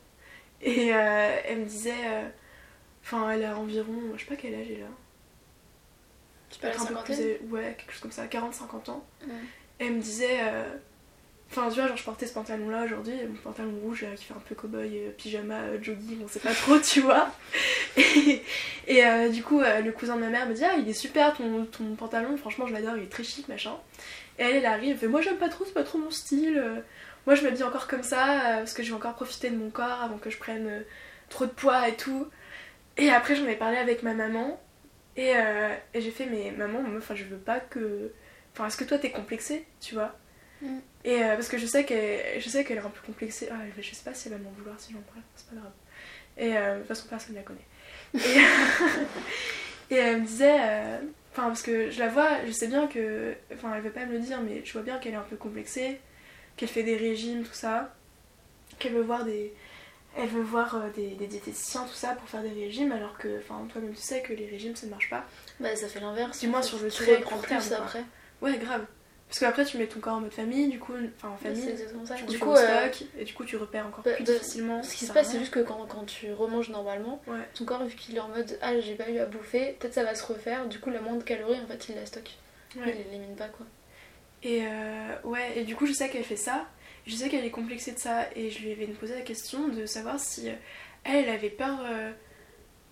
Et elle me disait, euh, enfin elle a environ, je sais pas quel âge elle a. Tu Peut-être un peu plus, ouais, quelque chose comme ça, 40-50 ans. Ouais. Elle me disait, euh, enfin tu vois, genre je portais ce pantalon là aujourd'hui, mon pantalon rouge euh, qui fait un peu cow-boy, euh, pyjama, euh, jogging, on sait pas trop, tu vois. Et, du coup, le cousin de ma mère me dit, ah il est super ton, ton pantalon, franchement je l'adore, il est très chic, machin. Et elle, elle arrive, elle fait, moi j'aime pas trop, c'est pas trop mon style. Moi je m'habille encore comme ça, parce que je vais encore profiter de mon corps avant que je prenne trop de poids et tout. Et après j'en ai parlé avec ma maman. Et, et j'ai fait, mais maman, enfin, je veux pas que. Enfin, est-ce que toi t'es complexée, tu vois Mm. Et euh, parce que je sais qu'elle je sais qu'elle est un peu complexée. Ah, je sais pas si elle va m'en vouloir si j'en parle, c'est pas grave. Et euh, de toute façon, personne ne la connaît. Et, et elle me disait. euh, Enfin, parce que je la vois, je sais bien que. Enfin, elle veut pas me le dire, mais je vois bien qu'elle est un peu complexée, qu'elle fait des régimes, tout ça. Qu'elle veut voir des. Elle veut voir euh, des, des diététiciens, tout ça, pour faire des régimes, alors que, enfin, toi-même tu sais que les régimes ça ne marche pas. Bah, ça fait l'inverse. Du moins sur le très plus terme, après. Ouais, grave. Parce qu'après tu mets ton corps en mode famille, du coup, enfin en famille, exactement ça. du coup, Du euh, stock, et du coup tu repères encore bah, plus de- difficilement. ce qui se passe, c'est juste que quand, quand tu remanges normalement, Ouais. ton corps, vu qu'il est en mode Ah, j'ai pas eu à bouffer, peut-être ça va se refaire. Du coup, la moindre calorie, en fait, il la stocke. Ouais. Il l'élimine pas, quoi. Et euh, ouais, et du coup, je sais qu'elle fait ça. Je sais qu'elle est complexée de ça. Et je lui avais posé la question de savoir si euh, elle, elle avait peur euh,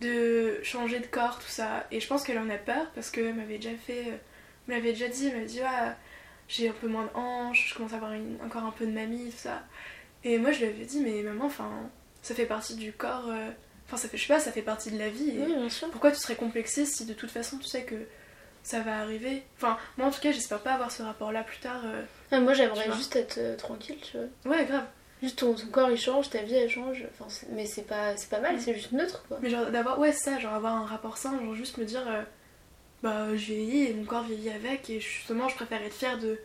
de changer de corps, tout ça. Et je pense qu'elle en a peur parce qu'elle m'avait déjà fait. Me l'avait déjà dit. Elle m'a dit j'ai un peu moins de hanches, je commence à avoir une- encore un peu de mamie, tout ça. Et moi, je lui avais dit Mais maman, enfin, ça fait partie du corps. euh, Enfin, ça fait, je sais pas, ça fait partie de la vie. et- Oui, bien sûr. pourquoi tu serais complexée si de toute façon tu sais que ça va arriver? Enfin, moi en tout cas, j'espère pas avoir ce rapport-là plus tard. euh. Ah, moi, j'aimerais juste être euh, tranquille, tu vois. Ouais, grave. Juste ton, ton corps il change, ta vie elle change. Enfin, mais c'est pas, pas mal, c'est juste neutre, quoi. Mais genre d'avoir, ouais, c'est ça, genre avoir un rapport sain, genre juste me dire, bah je vieillis et mon corps vieillit avec, et justement, je préfère être fière de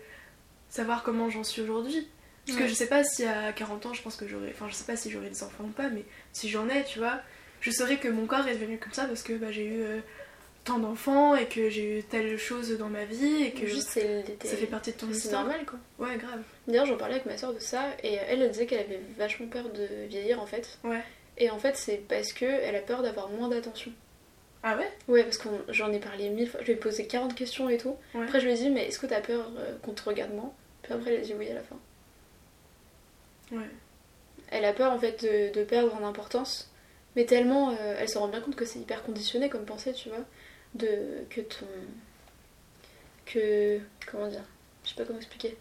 savoir comment j'en suis aujourd'hui. Parce que je sais pas si à 40 ans, je pense que j'aurais. Enfin, je sais pas si j'aurai des enfants ou pas, mais si j'en ai, tu vois, je saurais que mon corps est devenu comme ça parce que bah, j'ai eu euh, tant d'enfants et que j'ai eu telle chose dans ma vie et que Juste, ça fait partie de ton c'est histoire. normal, quoi. Ouais, grave. D'ailleurs, j'en parlais avec ma soeur de ça, et elle, elle disait qu'elle avait vachement peur de vieillir, en fait. Ouais. Et en fait, c'est parce que elle a peur d'avoir moins d'attention. Ah ouais? Ouais, parce que j'en ai parlé mille fois, je lui ai posé 40 questions et tout. Ouais. Après, je lui ai dit, mais est-ce que t'as peur euh, qu'on te regarde moins? Puis après, elle a dit oui à la fin. Ouais. Elle a peur, en fait, de, de perdre en importance, mais tellement, euh, elle se rend bien compte que c'est hyper conditionné comme pensée, tu vois, de que ton. que. comment dire Je sais pas comment expliquer.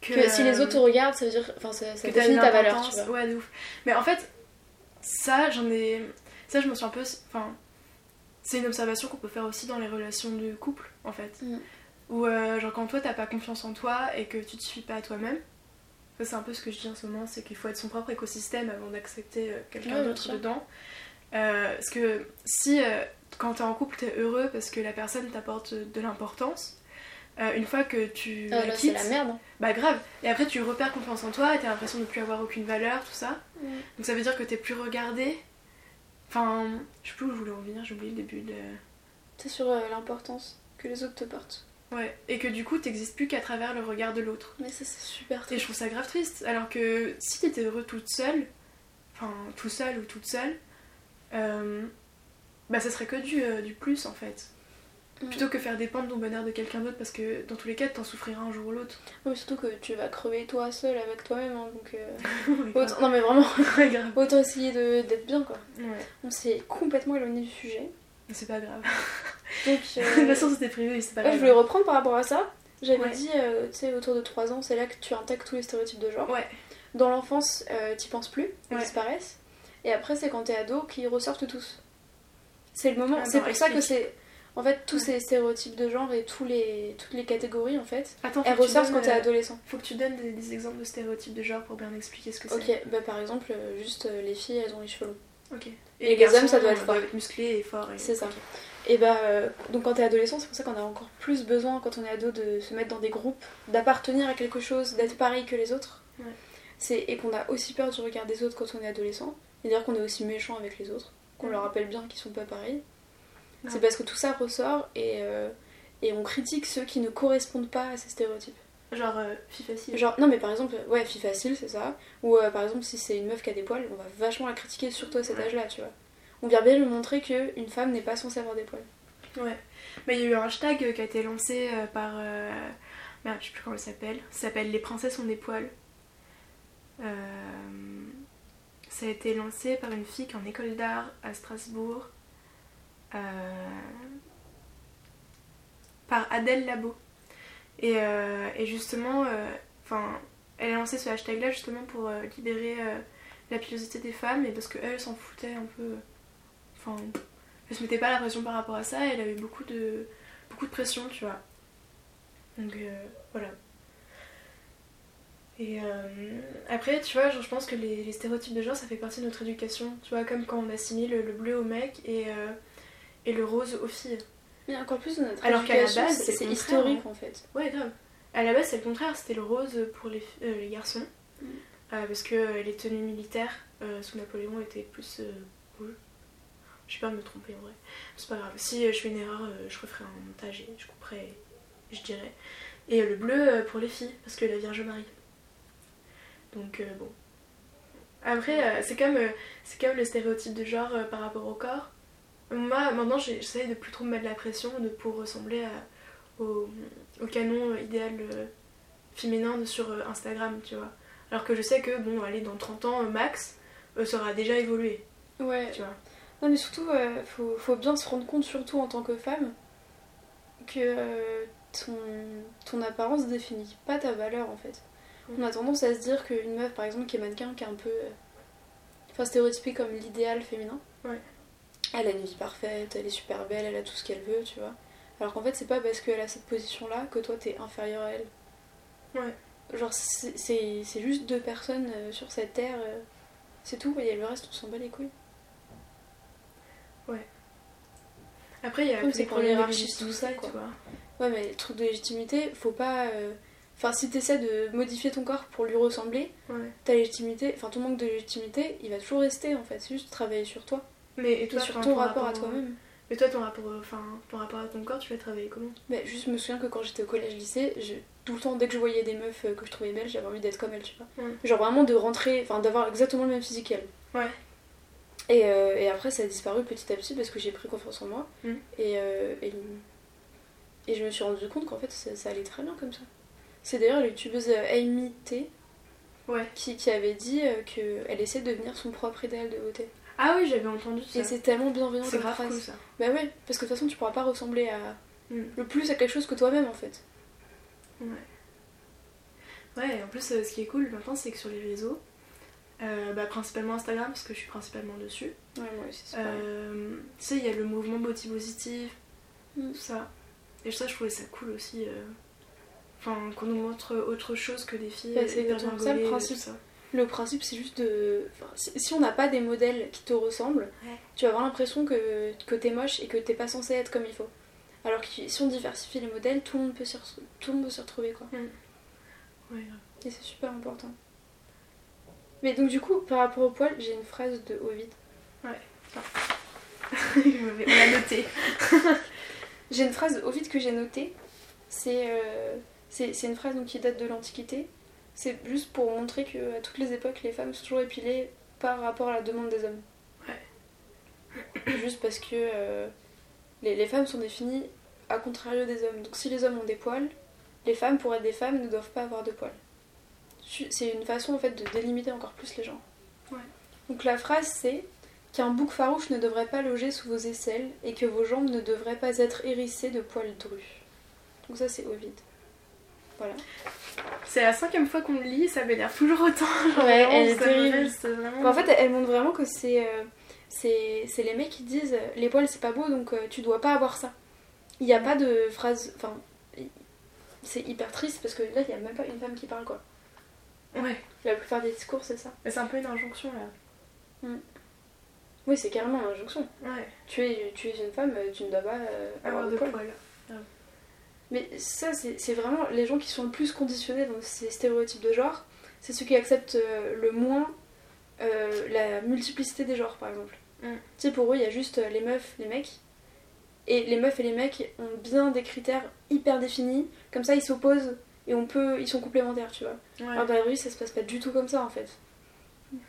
Que, si les euh, autres te regardent, ça veut dire. Enfin, ça, ça que définit ta valeur, importance. tu vois. Ouais, de ouf. Mais en fait, ça, j'en ai. Ça, je me suis un peu. Enfin, c'est une observation qu'on peut faire aussi dans les relations de couple, en fait. Mm. Où, euh, genre, quand toi, t'as pas confiance en toi et que tu te suis pas à toi-même. Ça, c'est un peu ce que je dis en ce moment, c'est qu'il faut être son propre écosystème avant d'accepter euh, quelqu'un Ouais, d'autre dedans. Euh, parce que si, euh, quand t'es en couple, t'es heureux parce que la personne t'apporte de l'importance, une fois que tu Ah, la c'est quittes, la merde. hein. bah grave. Et après, tu repères confiance en toi et t'as l'impression de ne plus avoir aucune valeur, tout ça. Donc ça veut dire que t'es plus regardé. Enfin, je sais plus où je voulais en venir, j'ai oublié le début de. C'est sur euh, l'importance que les autres te portent. Ouais, et que du coup, t'existes plus qu'à travers le regard de l'autre. Mais ça, c'est super Et je triste. trouve ça grave triste. Alors que si t'étais heureux toute seule, enfin, tout seul ou toute seule, euh, bah ça serait que du, euh, du plus en fait. Plutôt que faire dépendre ton bonheur de quelqu'un d'autre parce que dans tous les cas, t'en souffriras un jour ou l'autre. Oui, surtout que tu vas crever toi seul avec toi-même. hein, donc, euh, Ouais, autant- Non, mais vraiment, autant essayer de- d'être bien, quoi. Ouais, On s'est complètement éloigné du sujet. c'est pas grave. Donc, De euh, toute façon, c'était prévu, c'est pas ouais, grave. je voulais reprendre par rapport à ça. J'avais dit, euh, tu sais, autour de 3 ans, c'est là que tu intègres tous les stéréotypes de genre. Ouais, Dans l'enfance, euh, t'y penses plus, ils disparaissent. Et après, c'est quand t'es ado qu'ils ressortent tous. C'est le moment. Ah, c'est pour ça que c'est. En fait, tous Ouais. ces stéréotypes de genre et tous les, toutes les catégories, en fait, Attends, elles ressortent quand t'es euh, adolescent. Faut que tu donnes des, des exemples de stéréotypes de genre pour bien expliquer ce que c'est. Ok, bah par exemple, euh, juste euh, les filles, elles ont les cheveux longs. Ok. Et les hommes, ça doit être fort. musclés et forts. et- C'est ça. Et bah, euh, donc quand t'es adolescent, c'est pour ça qu'on a encore plus besoin, quand on est ado, de se mettre dans des groupes, d'appartenir à quelque chose, d'être pareil que les autres. Ouais. C'est Et qu'on a aussi peur du regard des autres quand on est adolescent. Et d'ailleurs qu'on est aussi méchant avec les autres, qu'on Ouais. leur rappelle bien qu'ils sont pas pareils. Ouais. C'est parce que tout ça ressort et, euh, et on critique ceux qui ne correspondent pas à ces stéréotypes. Genre euh, fille facile. Genre, non, mais par exemple, ouais, fille facile, c'est ça. Ou euh, par exemple, si c'est une meuf qui a des poils, on va vachement la critiquer, surtout à cet Ouais. âge-là, tu vois. On vient bien lui montrer qu'une femme n'est pas censée avoir des poils. Ouais. Mais il y a eu un hashtag euh, qui a été lancé par. euh, Merde, je sais plus comment il s'appelle. Ça s'appelle Les princesses ont des poils. Euh, Ça a été lancé par une fille qui est en école d'art à Strasbourg. Euh, Par Adèle Labo. Et, euh, justement, euh, elle a lancé ce hashtag là justement pour libérer la pilosité des femmes et parce qu'elle s'en foutait un peu. Enfin, elle se mettait pas la pression par rapport à ça, elle a eu beaucoup de, beaucoup de pression, tu vois. Donc voilà. Et après, tu vois, je pense que les, stéréotypes de genre, ça fait partie de notre éducation. Tu vois, comme quand on assimile le, le bleu au mec et, et le rose aux filles. Mais encore plus notre Alors qu'à la base, c'est historique en fait. Ouais, grave. À la base, c'est le contraire, c'était le rose pour les, euh, les garçons. Mm. Euh, parce que euh, les tenues militaires euh, sous Napoléon étaient plus rouges. J'ai peur de me tromper en vrai. C'est pas grave. Si je fais une erreur, je referai un montage et je couperai et je dirai. Et le bleu pour les filles, parce que la Vierge Marie. Donc bon. Après, c'est comme, comme le stéréotype de genre par rapport au corps. Moi, maintenant, j'essaie de plus trop me mettre la pression de pour ressembler à, au, au canon idéal euh, féminin sur euh, Instagram, tu vois. Alors que je sais que, bon, allez, dans 30 ans, euh, max, ça aura déjà évolué, Ouais. tu vois. Non, mais surtout, euh, faut, faut bien se rendre compte, surtout en tant que femme, que euh, ton, ton apparence définit pas ta valeur en fait. On a tendance à se dire qu'une meuf, par exemple, qui est mannequin, qui est un peu. euh, Enfin, stéréotypée comme l'idéal féminin, Ouais. Elle a une vie parfaite, elle est super belle, elle a tout ce qu'elle veut, tu vois. Alors qu'en fait, c'est pas parce qu'elle a cette position-là que toi t'es inférieur à elle. Ouais. Genre, c'est juste deux personnes euh, sur cette terre, euh, c'est tout, et le reste, on s'en bat les couilles. Après, il y a c'est les problèmes l'hierarchie, tout ça, quoi. tu vois. Ouais, mais le truc de légitimité, faut pas. euh, Enfin, si t'essaies de modifier ton corps pour lui ressembler, Ouais. ta légitimité, enfin ton manque de légitimité, il va toujours rester en fait. C'est juste travailler sur toi Mais et toi, sur ton rapport à toi-même. Mais toi, ton rapport, au- enfin, ton rapport à ton corps, tu l'as travaillé comment? Juste, je me souviens que quand j'étais au collège-lycée, je- tout le temps, dès que je voyais des meufs euh, que je trouvais belles, j'avais envie d'être comme elles, tu vois. Genre vraiment de rentrer, enfin d'avoir exactement le même physique qu'elles. Ouais. Et, euh, et après, ça a disparu petit à petit parce que j'ai pris confiance en moi. Mm. Et, euh, et, et je me suis rendu compte qu'en fait, ça, ça allait très bien comme ça. C'est d'ailleurs la youtubeuse euh, Amy T Ouais. qui, qui avait dit euh, qu'elle essaie de devenir son propre idéal de beauté. Ah oui, j'avais entendu ça. Et c'est tellement bienveillant C'est grave cool ça. Bah ouais, parce que de toute façon, tu pourras pas ressembler à Mm. le plus à quelque chose que toi-même en fait. Ouais. Ouais, et en plus, euh, ce qui est cool maintenant, c'est que sur les réseaux, euh, bah, principalement Instagram, parce que je suis principalement dessus, Ouais, moi aussi, c'est euh, tu sais, il y a le mouvement body positive, Mm. tout ça. Et ça, je trouvais ça cool aussi. euh, Enfin, qu'on nous montre autre chose que des filles Bah, c'est hyper ça, le principe. ça. Le principe, c'est juste de. enfin, si on n'a pas des modèles qui te ressemblent, Ouais. tu vas avoir l'impression que, que t'es moche et que t'es pas censé être comme il faut. Alors que si on diversifie les modèles, tout le monde peut s'y re- tout le monde peut s'y retrouver quoi. Ouais, Et c'est super important. Mais donc, du coup, par rapport au poil, j'ai une phrase de Ovid. On l'a noté. J'ai une phrase de Ovid que j'ai notée. C'est euh, c'est une phrase donc, qui date de l'Antiquité. C'est juste pour montrer que à toutes les époques, les femmes sont toujours épilées par rapport à la demande des hommes. Juste parce que euh, les, les femmes sont définies à contrario des hommes. Donc si les hommes ont des poils, les femmes, pour être des femmes, ne doivent pas avoir de poils. C'est une façon en fait de délimiter encore plus les gens. Ouais. Donc la phrase c'est qu'un bouc farouche ne devrait pas loger sous vos aisselles et que vos jambes ne devraient pas être hérissées de poils drus. Donc ça c'est Ovid. Voilà. C'est la cinquième fois qu'on le lit, ça m'énerve toujours autant. Genre, Ouais, vraiment, elle est terrible. vraiment- en fait, elle montre vraiment que c'est euh, c'est les mecs qui disent euh, les poils c'est pas beau donc euh, tu dois pas avoir ça. Il n'y a pas de phrase. Enfin, c'est hyper triste parce que là il y a même pas une femme qui parle quoi. Ouais, La plupart des discours c'est ça. Mais c'est un peu une injonction là. Oui, c'est carrément une injonction. Ouais, Tu es, tu es une femme, tu ne dois pas euh, avoir, avoir de de poils. poils. Mais ça, c'est vraiment les gens qui sont le plus conditionnés dans ces stéréotypes de genre. C'est ceux qui acceptent euh, le moins euh, la multiplicité des genres, par exemple. Mm. Tu sais, pour eux, il y a juste euh, les meufs, les mecs. Et les meufs et les mecs ont bien des critères hyper définis. Comme ça, ils s'opposent et on peut, ils sont complémentaires, tu vois. Ouais. Alors dans la vie, ça se passe pas du tout comme ça en fait.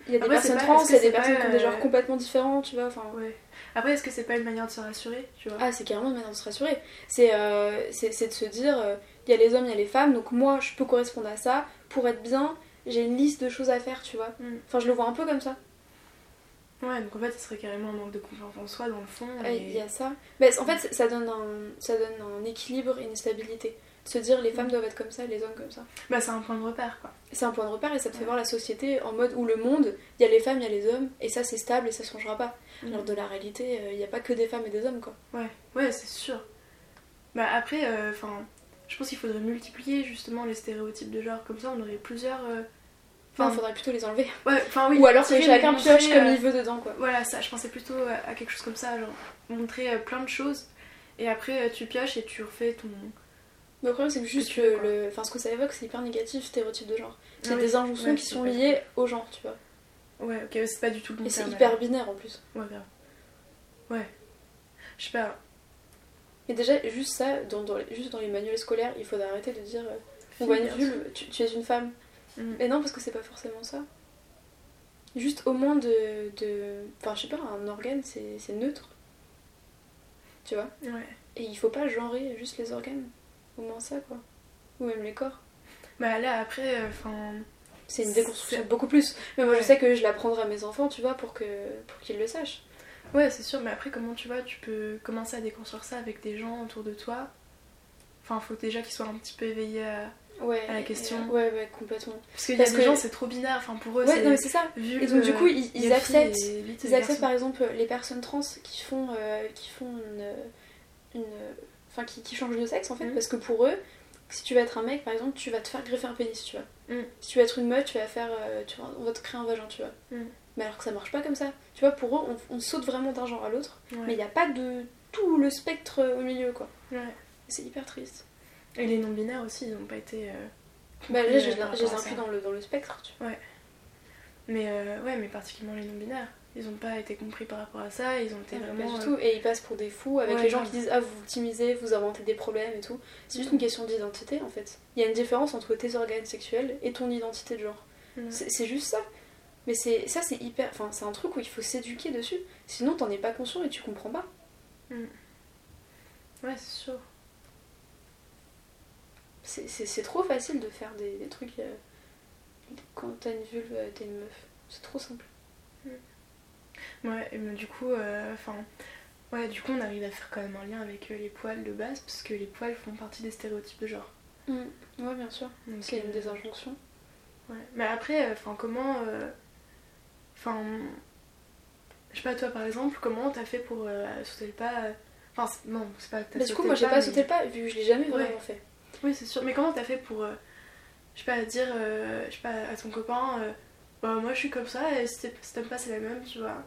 Il y a des Après, personnes pas- trans, il y a des personnes qui ont des genres euh, complètement différents, tu vois. Enfin, Ouais. Après, est-ce que c'est pas une manière de se rassurer, tu vois? Ah, c'est carrément une manière de se rassurer. C'est euh, de se dire, euh, il y a les hommes, il y a les femmes, donc moi je peux correspondre à ça. Pour être bien, j'ai une liste de choses à faire, tu vois. Mm. Enfin, je le vois un peu comme ça. Ouais, donc en fait, ce serait carrément un manque de confiance en soi dans le fond. Et- Il y a ça. Mais en fait, ça donne, un, ça donne un équilibre et une stabilité. De se dire, les femmes doivent être comme ça, les hommes comme ça. Bah, c'est un point de repère, quoi. C'est un point de repère et ça te fait voir la société en mode où le monde, il y a les femmes, il y a les hommes, et ça c'est stable et ça changera pas. Mm. Alors de la réalité, euh, il n'y a pas que des femmes et des hommes quoi. Ouais, ouais, c'est sûr. Bah, après, enfin, je pense qu'il faudrait multiplier justement les stéréotypes de genre. Comme ça, on aurait plusieurs. euh, Enfin, il faudrait plutôt les enlever. ouais, enfin oui. Ou alors que chacun pioche comme euh, il veut dedans quoi. Voilà, ça, je pensais plutôt à quelque chose comme ça, genre montrer euh, plein de choses. Et après, euh, tu pioches et tu refais ton. Mais le problème c'est que juste veux, le, Enfin, ce que ça évoque, c'est hyper négatif, stéréotype de genre. C'est Ah oui, des injonctions ouais, qui sont liées au genre, tu vois. Ouais, ok, c'est pas du tout le bon Et c'est hyper binaire en plus. Ouais, grave. Ouais. Je sais pas. Et déjà, juste ça, dans, dans les, juste dans les manuels scolaires, il faudrait arrêter de dire euh, on voit une Garçon. vulve, tu, tu es une femme. Mm. Mais non, parce que c'est pas forcément ça. Juste au moins de. de... Enfin, je sais pas, un organe c'est c'est neutre. Tu vois Ouais. Et il faut pas genrer juste les organes. Au moins ça, quoi? Ou même les corps? Bah là, après, enfin. C'est une déconstruction beaucoup plus. Mais moi, je sais que je l'apprendrai à mes enfants, tu vois, pour que pour qu'ils le sachent. Ouais, c'est sûr, mais après, comment tu vois, tu peux commencer à déconstruire ça avec des gens autour de toi? Enfin, faut déjà qu'ils soient un petit peu éveillés à. Ouais. À la question. ouais, ouais, complètement. Parce qu'il y a des que- gens, c'est trop binaire. Enfin, pour eux, Ouais, c'est. non, mais c'est ça. Et donc, du coup, ils, euh, acceptent. et Ils acceptent par exemple les personnes trans qui font, euh, qui font une, une, enfin qui, qui changent de sexe en fait Mhm. parce que pour eux, si tu vas être un mec par exemple, tu vas te faire greffer un pénis, tu vois. Mhm. Si tu vas être une meuf, tu vas faire, euh, tu vas- on va te créer un vagin, tu vois. Mhm. Mais alors que ça marche pas comme ça. Tu vois, pour eux, on, on saute vraiment d'un genre à l'autre, Ouais. mais il n'y a pas de tout le spectre au milieu quoi. Ouais. C'est hyper triste. Et les non-binaires aussi, ils n'ont pas été. euh, Bah là, euh, je, les à inclus dans le, dans le spectre, tu vois. Mais euh, ouais, mais particulièrement les non-binaires. Ils n'ont pas été compris par rapport à ça, ils ont été Ah, pas vraiment. du euh, tout. Et ils passent pour des fous avec Ouais, les gens qui disent Ah, vous vous optimisez, vous inventez des problèmes et tout. C'est juste une question d'identité en fait. Il y a une différence entre tes organes sexuels et ton identité de genre. ouais. C'est juste ça. Mais c'est ça, c'est hyper. Enfin, c'est un truc où il faut s'éduquer dessus. Sinon, t'en es pas conscient et tu comprends pas. Ouais, c'est sûr. C'est- trop facile de faire des, des trucs. euh, quand t'as une vulve, euh, t'es une meuf. C'est trop simple. Ouais, et ben, du coup, euh, enfin. ouais, du coup, on arrive à faire quand même un lien avec euh, les poils de base, parce que les poils font partie des stéréotypes de genre. Ouais, bien sûr. C'est une euh, des injonctions. Ouais. Mais après, enfin, comment. Enfin. je sais pas, toi par exemple, comment t'as fait pour euh, sauter le pas Enfin, non, c'est pas t'as Bah, du coup, moi, j'ai pas mais- sauté le pas vu que je l'ai jamais Ouais. vraiment fait. Oui, c'est sûr. Mais comment t'as fait pour. euh, je sais pas, dire. euh, je sais pas, à ton copain. bah, moi je suis comme ça, et si t'aimes pas, c'est la même, tu vois.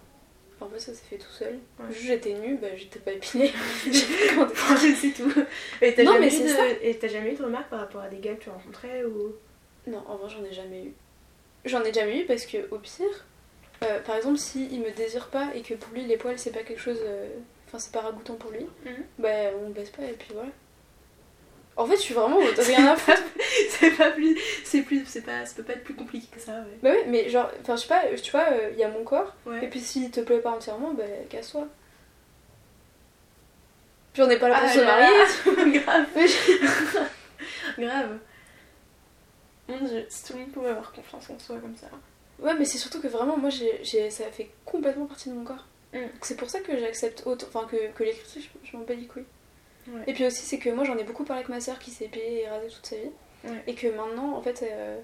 En fait, ça s'est fait tout seul. Ouais. J'étais nue, bah, j'étais pas épilée. J'ai c'est tout. Et t'as jamais, mais eu c'est de... ça. et t'as jamais eu de remarques par rapport à des gars que tu rencontrais ou? Non, en vrai, j'en ai jamais eu. J'en ai jamais eu parce que, au pire, euh, par exemple, s'il me désire pas et que pour lui les poils c'est pas quelque chose. euh, Enfin, c'est pas ragoûtant pour lui, Mhm. bah on baisse pas et puis voilà. En fait, je suis vraiment rien à foutre. c'est pas plus. C'est plus. C'est pas. Ça peut pas être plus compliqué que ça, ouais. Bah oui, mais genre, enfin, je sais pas, tu vois, il y a mon corps, Ouais. et puis s'il te plaît pas entièrement, bah casse-toi. Puis on n'est pas là pour Ah se marier. Grave. Je- Grave. Mon dieu, si tout le monde pouvait avoir confiance en soi comme ça. Ouais, mais c'est surtout que vraiment, moi, j'ai, ça fait complètement partie de mon corps. Mm. C'est pour ça que j'accepte autant, enfin que, que les critiques, je, je m'en bats les couilles. Ouais. Et puis aussi, c'est que moi, j'en ai beaucoup parlé avec ma soeur qui s'est épilée et rasée toute sa vie. Ouais. Et que maintenant, en fait, euh,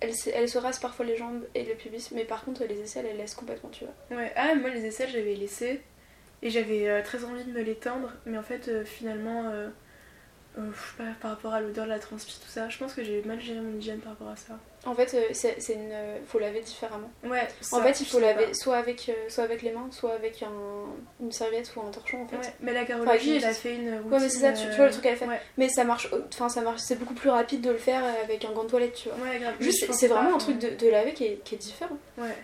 elle, se- elle se rase parfois les jambes et le pubis, mais par contre, les aisselles, elle laisse complètement, tu vois. Ouais, ah, moi les aisselles j'avais laissé et j'avais euh, très envie de me les teindre, mais en fait euh, finalement, euh, je sais pas, par rapport à l'odeur de la transpi, tout ça, je pense que j'ai mal géré mon hygiène par rapport à ça. En fait, euh, c'est, c'est une, euh, faut laver différemment. Ouais, en fait, il faut laver pas. soit avec, euh, soit avec les mains, soit avec un, une serviette ou un torchon, en fait. Ouais, mais la Enfin, carologie, avec elle a fait une routine. Ouais, mais c'est ça, tu, tu vois le truc qu'elle fait. Ouais, Mais ça marche, enfin, ça marche, c'est beaucoup plus rapide de le faire avec un gant de toilette, tu vois. ouais grave. Juste, c'est- pas, vraiment un enfin, truc de, de laver qui est, qui est différent. Ouais.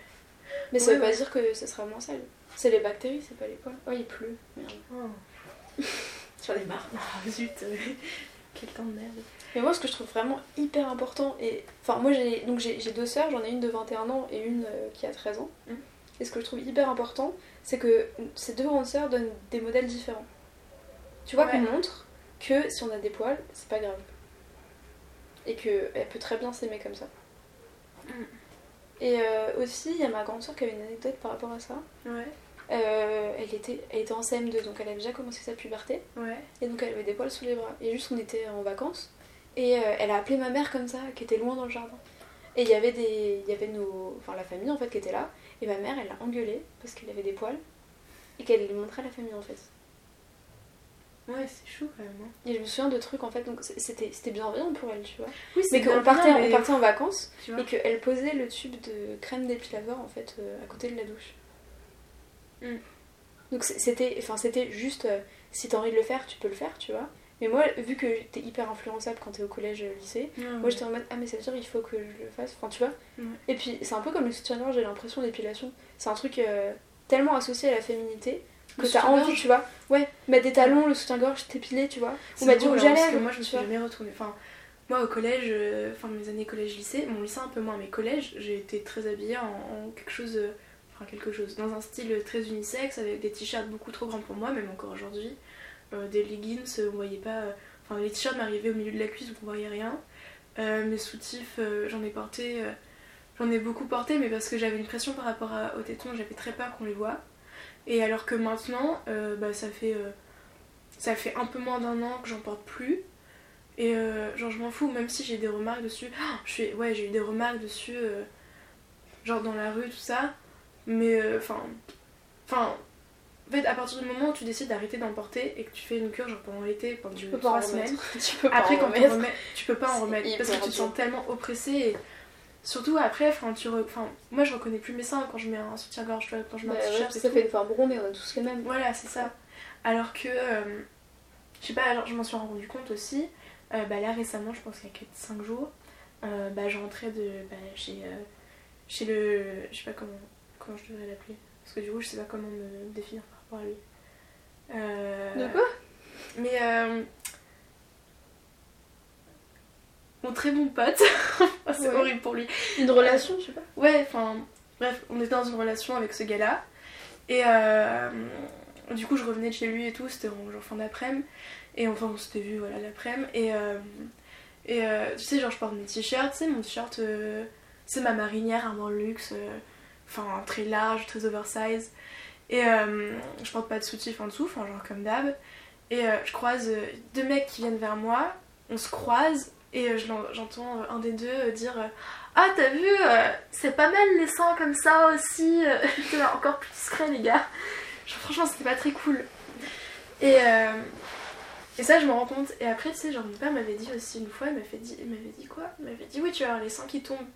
Mais ça veut pas dire que ça sera moins sale. C'est les bactéries, c'est pas les poils. Oh, il pleut. Merde. Oh. J'en ai marre. Ah, zut, euh, quel temps de merde. Mais moi, ce que je trouve vraiment hyper important, et enfin, moi j'ai donc j'ai deux sœurs, j'en ai une de 21 ans et une euh, qui a 13 ans. Mhm. Et ce que je trouve hyper important, c'est que ces deux grandes sœurs donnent des modèles différents. Tu vois Ouais. qu'on montre que si on a des poils, c'est pas grave. Et qu'elle peut très bien s'aimer comme ça. Mhm. Et euh, aussi, il y a ma grande sœur qui avait une anecdote par rapport à ça. Ouais, Euh, elle, était, elle était en CM2, donc elle avait déjà commencé sa puberté. ouais. Et donc elle avait des poils sous les bras. Et juste on était en vacances. Et euh, elle a appelé ma mère comme ça, qui était loin dans le jardin. Et il y avait des. Il y avait nos. Enfin la famille en fait qui était là. Et ma mère elle l'a engueulée parce qu'elle avait des poils. Et qu'elle lui montrait la famille en fait. Ouais, c'est chaud quand même. hein. Et je me souviens de trucs en fait, donc c'était c'était bienveillant pour elle, tu vois. Oui, Mais qu'on partait, on partait en vacances et qu'elle posait le tube de crème d'épilateur en fait euh, à côté de la douche. Mm. Donc c'était enfin, c'était juste euh, si t'as envie de le faire, tu peux le faire, tu vois. Mais moi, vu que t'es hyper influençable quand t'es au collège, euh, lycée, moi j'étais en mode ah mais ça veut dire il faut que je le fasse, enfin tu vois. Et puis c'est un peu comme le soutien-gorge, j'ai l'impression d'épilation. C'est un truc euh, tellement associé à la féminité que t'as envie, tu vois. Ouais, mettre des talons, le soutien-gorge, t'épiler, tu vois. Ou mettre du à hein, moi je me suis jamais retournée. Enfin, moi au collège, euh, enfin mes années collège-lycée, mon lycée un peu moins, mais collège, j'ai été très habillée en, en quelque chose, euh, enfin quelque chose, dans un style très unisexe, avec des t-shirts beaucoup trop grands pour moi, même encore aujourd'hui. Euh, des leggings, euh, on voyait pas. euh, Enfin, les t-shirts m'arrivaient au milieu de la cuisse, donc on voyait rien. Mes soutifs, j'en ai porté. J'en ai beaucoup porté, mais parce que j'avais une pression par rapport à- aux tétons, j'avais très peur qu'on les voit. Et alors que maintenant, bah, ça fait ça fait un peu moins d'un an que j'en porte plus. Et genre je m'en fous, même si j'ai des remarques dessus. Ah, je suis, ouais, j'ai eu des remarques dessus, genre dans la rue, tout ça. Mais euh, enfin, enfin, en fait, à partir du moment où tu décides d'arrêter d'en porter et que tu fais une cure genre pendant l'été, pendant Tu peux pas en semaines, tu peux pas après en quand tu remettre. remets, tu peux pas en remettre parce que tu te sens tellement oppressé. Et surtout après, enfin, tu re- enfin, moi je reconnais plus mes seins quand je mets un soutien-gorge, quand je mets Bah un t-shirt. ça fait une forme ronde et on a tous les mêmes. Voilà, c'est ça. Alors que, euh, je sais pas, alors je m'en suis rendu compte aussi, euh, bah là récemment, je pense qu'il y a 5 jours, euh, bah je rentrais de, bah, chez, chez le. Je sais pas comment, comment je devrais l'appeler. Parce que du coup, je sais pas comment me définir par rapport à lui. Euh, De quoi? Mais. euh, mon très bon pote, Oh, c'est Ouais. horrible pour lui. Une relation, je sais pas. Ouais, enfin, bref, on était dans une relation avec ce gars-là. Et euh, du coup, je revenais de chez lui et tout, c'était en genre fin d'après-midi. Et enfin, on s'était vu, voilà, l'après-midi. Et, et tu sais, genre, je porte mes t-shirts, tu sais, mon t-shirt, c'est ma marinière, un luxe, euh, enfin, très large, très oversize. Et euh, je porte pas de soutif en dessous, enfin, genre comme d'hab. Et euh, je croise euh, deux mecs qui viennent vers moi, on se croise, et j'entends un des deux dire Ah, t'as vu, c'est pas mal les seins comme ça aussi. encore plus discret, les gars. Genre, franchement, c'était pas très cool. Et, et ça, je me rends compte. Et après, tu sais, genre, mon père m'avait dit aussi une fois, il m'avait dit, il m'avait dit quoi? Il m'avait dit Oui, tu vas avoir les seins qui tombent.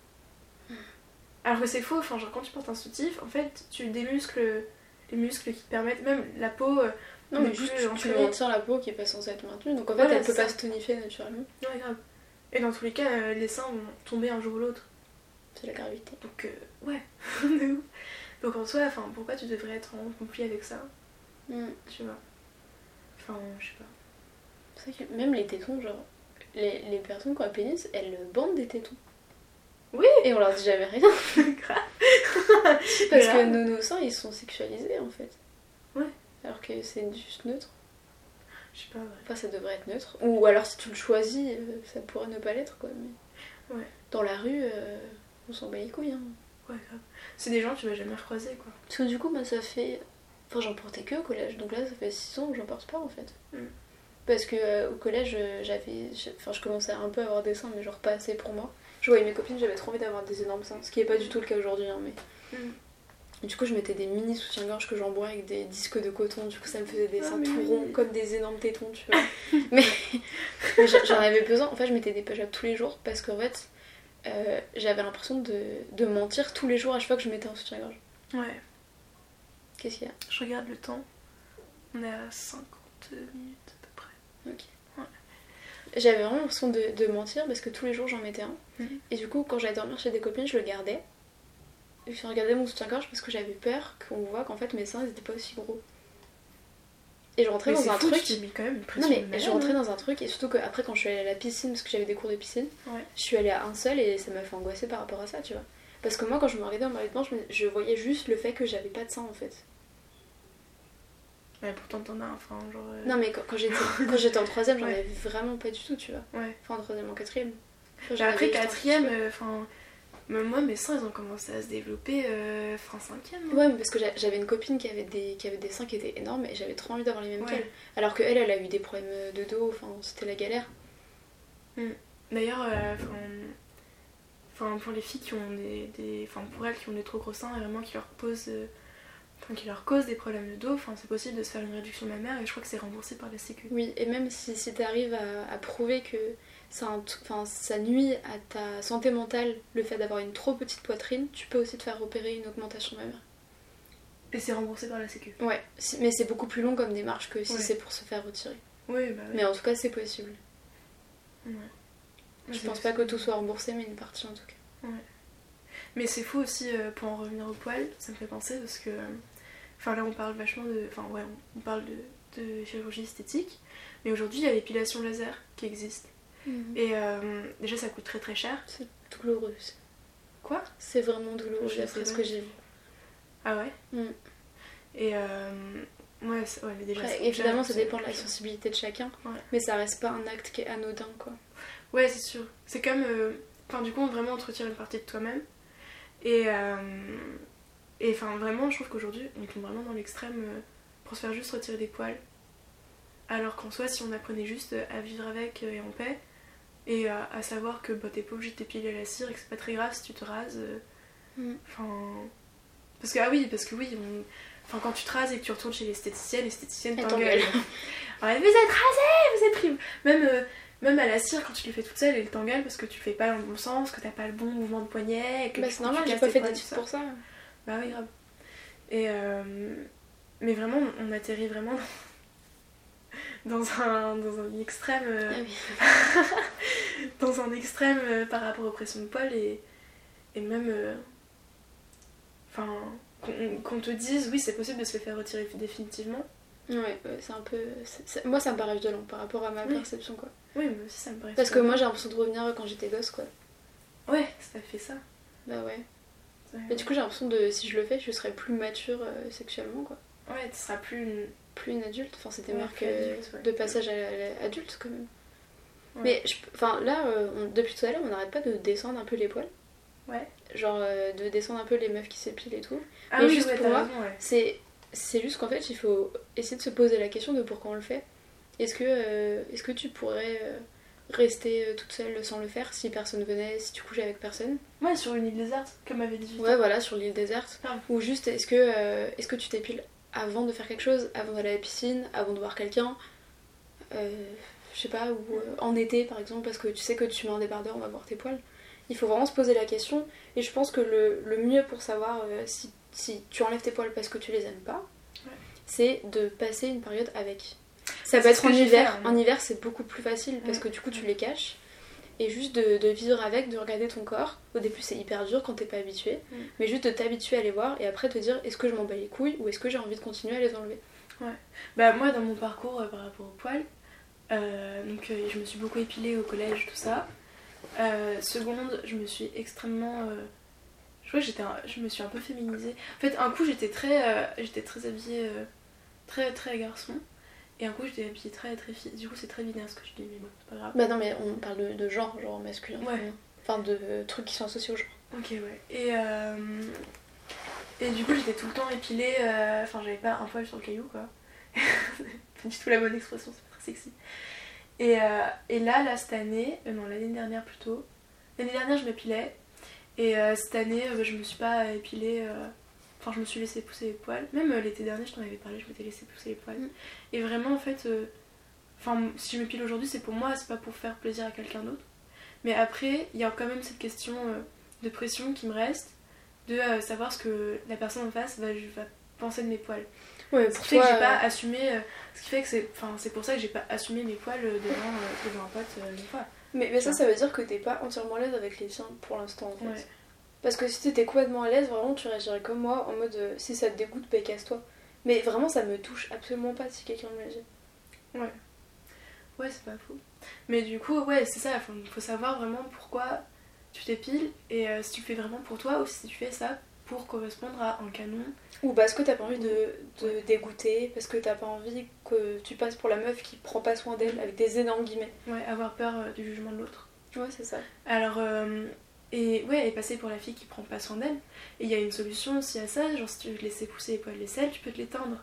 Alors que c'est faux, enfin, genre, quand tu portes un soutif, en fait, tu démuscles les muscles qui te permettent, même la peau. euh, Non, mais juste tu, tu maintiens la peau qui est pas censée être maintenue. Donc en fait, Voilà, elle peut pas se tonifier naturellement. Ouais, grave. Et dans tous les cas, euh, les seins vont tomber un jour ou l'autre. C'est la gravité. Donc, euh, ouais. Donc en soi, enfin, pourquoi tu devrais être en conflit avec ça? Mm. Tu vois Enfin, je sais pas. C'est vrai que même les tétons, genre, les, les personnes qui ont un pénis, elles bandent des tétons. Oui. Et on leur dit jamais rien. Parce que nos, nos seins, ils sont sexualisés en fait. Ouais. Alors que c'est juste neutre. Je sais pas, ouais. Enfin, ça devrait être neutre. Ou alors, si tu le choisis, euh, ça pourrait ne pas l'être, quoi. Mais Ouais. dans la rue, euh, on s'en bat les couilles. Hein. Ouais, grave. C'est des gens que tu vas jamais recroiser, quoi. Parce que du coup, bah, ça fait. Enfin, j'en portais que au collège. Donc là, ça fait 6 ans que j'en porte pas en fait. Mm. Parce que euh, au collège, j'avais. Enfin, je commençais à un peu à avoir des seins, mais genre pas assez pour moi. Je voyais mes copines, j'avais trop envie d'avoir des énormes seins. Ce qui est pas du tout le cas aujourd'hui, hein, mais. Mm. Et du coup, je mettais des mini soutiens-gorge que j'embourrais avec des disques de coton. Du coup, ça me faisait des Ah, seins tout oui. ronds, comme des énormes tétons, tu vois. mais j'en avais besoin. En fait, je mettais des pajables tous les jours parce qu'en fait, euh, j'avais l'impression de, de mentir tous les jours à chaque fois que je mettais un soutien-gorge. Ouais, Qu'est-ce qu'il y a? Je regarde le temps. On est à 50 minutes à peu près. J'avais vraiment l'impression de, de mentir parce que tous les jours j'en mettais un. Mhm. Et du coup, quand j'allais dormir chez des copines, je le gardais. Et je regardais mon soutien-gorge parce que j'avais peur qu'on voit qu'en fait mes seins ils étaient pas aussi gros. Et je rentrais Mais dans un fou, truc. tu mis quand même une Non mais malade, je rentrais hein. dans un truc et surtout qu'après quand je suis allée à la piscine parce que j'avais des cours de piscine, Ouais. je suis allée à un seul et ça m'a fait angoisser par rapport à ça, tu vois. Parce que moi quand je me regardais en maillot de bain, je, me- je voyais juste le fait que j'avais pas de sein en fait. Ouais, pourtant t'en as un, enfin, genre. euh, Non mais quand, quand j'étais en troisième, j'en avais vraiment pas du tout, tu vois. Ouais. Enfin en troisième, en quatrième. Enfin, après, quatrième, euh, enfin. même moi, mes seins, ils ont commencé à se développer euh, fin cinquième. hein. Ouais, mais parce que j'a- j'avais une copine qui avait des qui avait des seins qui étaient énormes et j'avais trop envie d'avoir les mêmes Ouais. qu'elle. Alors que elle, elle a eu des problèmes de dos, enfin c'était la galère. D'ailleurs, euh, enfin, pour les filles qui ont des, des- enfin pour elles qui ont des trop gros seins et vraiment qui leur posent, euh, enfin qui leur causent des problèmes de dos, enfin c'est possible de se faire une réduction mammaire et je crois que c'est remboursé par la Sécu. Oui, et même si, si tu arrives à, à prouver que ça, enfin, ça nuit à ta santé mentale, le fait d'avoir une trop petite poitrine, tu peux aussi te faire opérer une augmentation mammaire. Et c'est remboursé par la Sécu. Ouais, mais c'est beaucoup plus long comme démarche que si Ouais. c'est pour se faire retirer. Oui, bah oui. Mais en tout cas, c'est possible. Ouais. Je pense pas que tout soit remboursé, mais une partie en tout cas. Mais c'est fou aussi, euh, pour en revenir au poil, ça me fait penser parce que. euh, Enfin là on parle vachement de. Enfin ouais, on- on parle de, de chirurgie esthétique, mais aujourd'hui il y a l'épilation laser qui existe. Et euh, déjà ça coûte très très cher. C'est douloureux. Quoi? C'est vraiment douloureux d'après ce que j'ai vu. Ah ouais? Mm. Et euh, ouais, ouais, mais déjà. Après, évidemment, cher, ça dépend de la sensibilité de chacun, Ouais. mais ça reste pas un acte qui est anodin quoi. Ouais, c'est sûr. C'est comme. euh, Enfin, du coup, vraiment, on te retire une partie de toi-même. Et. Et enfin, vraiment, je trouve qu'aujourd'hui, on tombe vraiment dans l'extrême euh, pour se faire juste retirer des poils. Alors qu'en soi, si on apprenait juste euh, à vivre avec euh, et en paix, et à, à savoir que bah, t'es pas obligé de t'épiler à la cire et que c'est pas très grave si tu te rases. Mm. Enfin. Parce que, ah oui, parce que oui, on- Enfin, quand tu te rases et que tu retournes chez l'esthéticienne, l'esthéticienne t'engueule. Ouais, vous êtes rasé, vous êtes pris. Même, euh, même à la cire, quand tu le fais toute seule, elle t'engueule parce que tu fais pas dans le bon sens, que t'as pas le bon mouvement de poignet. et Que Bah, c'est normal, j'ai pas fait d'études pour ça. Bah oui, grave. Et euh, mais vraiment, on atterrit vraiment dans, dans un, dans un extrême, euh, Ah oui. dans un extrême euh, par rapport aux pressions de poils et, et même, enfin, qu'on te dise oui, c'est possible de se les faire retirer définitivement. Ouais, c'est un peu. Moi, ça me paraît violent par rapport à ma Oui. perception, quoi. Oui, mais aussi ça me paraît. Parce que moi, j'ai l'impression de revenir quand j'étais gosse, quoi. ouais, ça fait ça. Bah ouais. Mais du coup, j'ai l'impression de. Si je le fais, je serais plus mature euh, sexuellement, quoi. ouais, tu seras plus une. Plus une adulte. Enfin, c'était Ouais, adulte, ouais. de passage à l'adulte, quand même. Ouais. Mais je- enfin, là, euh, on- depuis tout à l'heure, on n'arrête pas de descendre un peu les poils. Ouais. Genre, euh, de descendre un peu les meufs qui s'épilent et tout. Ah Mais oui, juste pour moi. C'est c'est juste qu'en fait, il faut essayer de se poser la question de pourquoi on le fait. Est-ce que, est-ce que tu pourrais rester euh, toute seule sans le faire si personne venait, si tu couchais avec personne Ouais, sur une île déserte, comme avait 18 Ouais, voilà, sur l'île déserte. Ah. Ou juste, est-ce que, euh, est-ce que tu t'épiles avant de faire quelque chose, avant d'aller à la piscine, avant de voir quelqu'un euh, Je sais pas, ou euh, en été par exemple, parce que tu sais que tu mets un débardeur, on va voir tes poils. Il faut vraiment se poser la question. Et je pense que le, le mieux pour savoir si, si tu enlèves tes poils parce que tu les aimes pas, Ouais. c'est de passer une période avec. Ça peut être en hiver. hein. En hiver, c'est beaucoup plus facile parce Ouais. que du coup, tu les caches. Et juste de, de vivre avec, de regarder ton corps. Au début, c'est hyper dur quand t'es pas habitué. Mm. Mais juste de t'habituer à les voir et après te dire est-ce que je m'en bats les couilles ou est-ce que j'ai envie de continuer à les enlever? Bah moi dans mon parcours euh, par rapport au poil, euh, donc euh, je me suis beaucoup épilée au collège, tout ça. Seconde, je me suis extrêmement... je crois que j'étais un- je me suis un peu féminisée. En fait un coup j'étais très, j'étais très habillée, très très garçon. Et un coup j'étais habillée très très fille. Du coup c'est très binaire ce que je dis, mais bon c'est pas grave. Bah non, mais on parle de, de genre, genre masculin. Ouais. féminin. Enfin, de euh, trucs qui sont associés au genre. Ok ouais. Et, euh, et du coup j'étais tout le temps épilée, euh, enfin j'avais pas un poil sur le caillou quoi. pas du tout la bonne expression, c'est pas très sexy. Et, euh, et là, là cette année, euh, non l'année dernière plutôt, l'année dernière je m'épilais et cette année je me suis pas épilée, euh, enfin je me suis laissé pousser les poils. Même euh, l'été dernier je t'en avais parlé, je m'étais laissé pousser les poils. Mm. Et vraiment en fait, euh, enfin si je m'épile aujourd'hui c'est pour moi, c'est pas pour faire plaisir à quelqu'un d'autre. Mais après, il y a quand même cette question euh, de pression qui me reste, de savoir ce que la personne en face va, va penser de mes poils. Ouais, Ce qui fait que toi, j'ai pas assumé, ce qui fait que c'est, enfin c'est pour ça que j'ai pas assumé mes poils devant, devant un pote une fois. Mais, mais ça, ça veut dire que t'es pas entièrement à l'aise avec les tiens pour l'instant en fait. Ouais. Parce que si t'étais complètement à l'aise, vraiment tu réagirais comme moi en mode euh, si ça te dégoûte, bah casse-toi. Mais vraiment, ça me touche absolument pas si quelqu'un me le dit. Ouais, c'est pas fou. Mais du coup, ouais, c'est ça, faut, faut savoir vraiment pourquoi tu t'épiles et euh, si tu le fais vraiment pour toi ou si tu fais ça pour correspondre à un canon. Ou parce que t'as pas envie de, de dégoûter, parce que t'as pas envie que tu passes pour la meuf qui prend pas soin d'elle, avec des énormes guillemets. Ouais, avoir peur euh, du jugement de l'autre. Ouais, c'est ça. Alors, et ouais, et passer pour la fille qui prend pas soin d'elle. Et il y a une solution aussi à ça, genre si tu veux te laisser pousser les poils d'aisselle, tu peux te l'éteindre.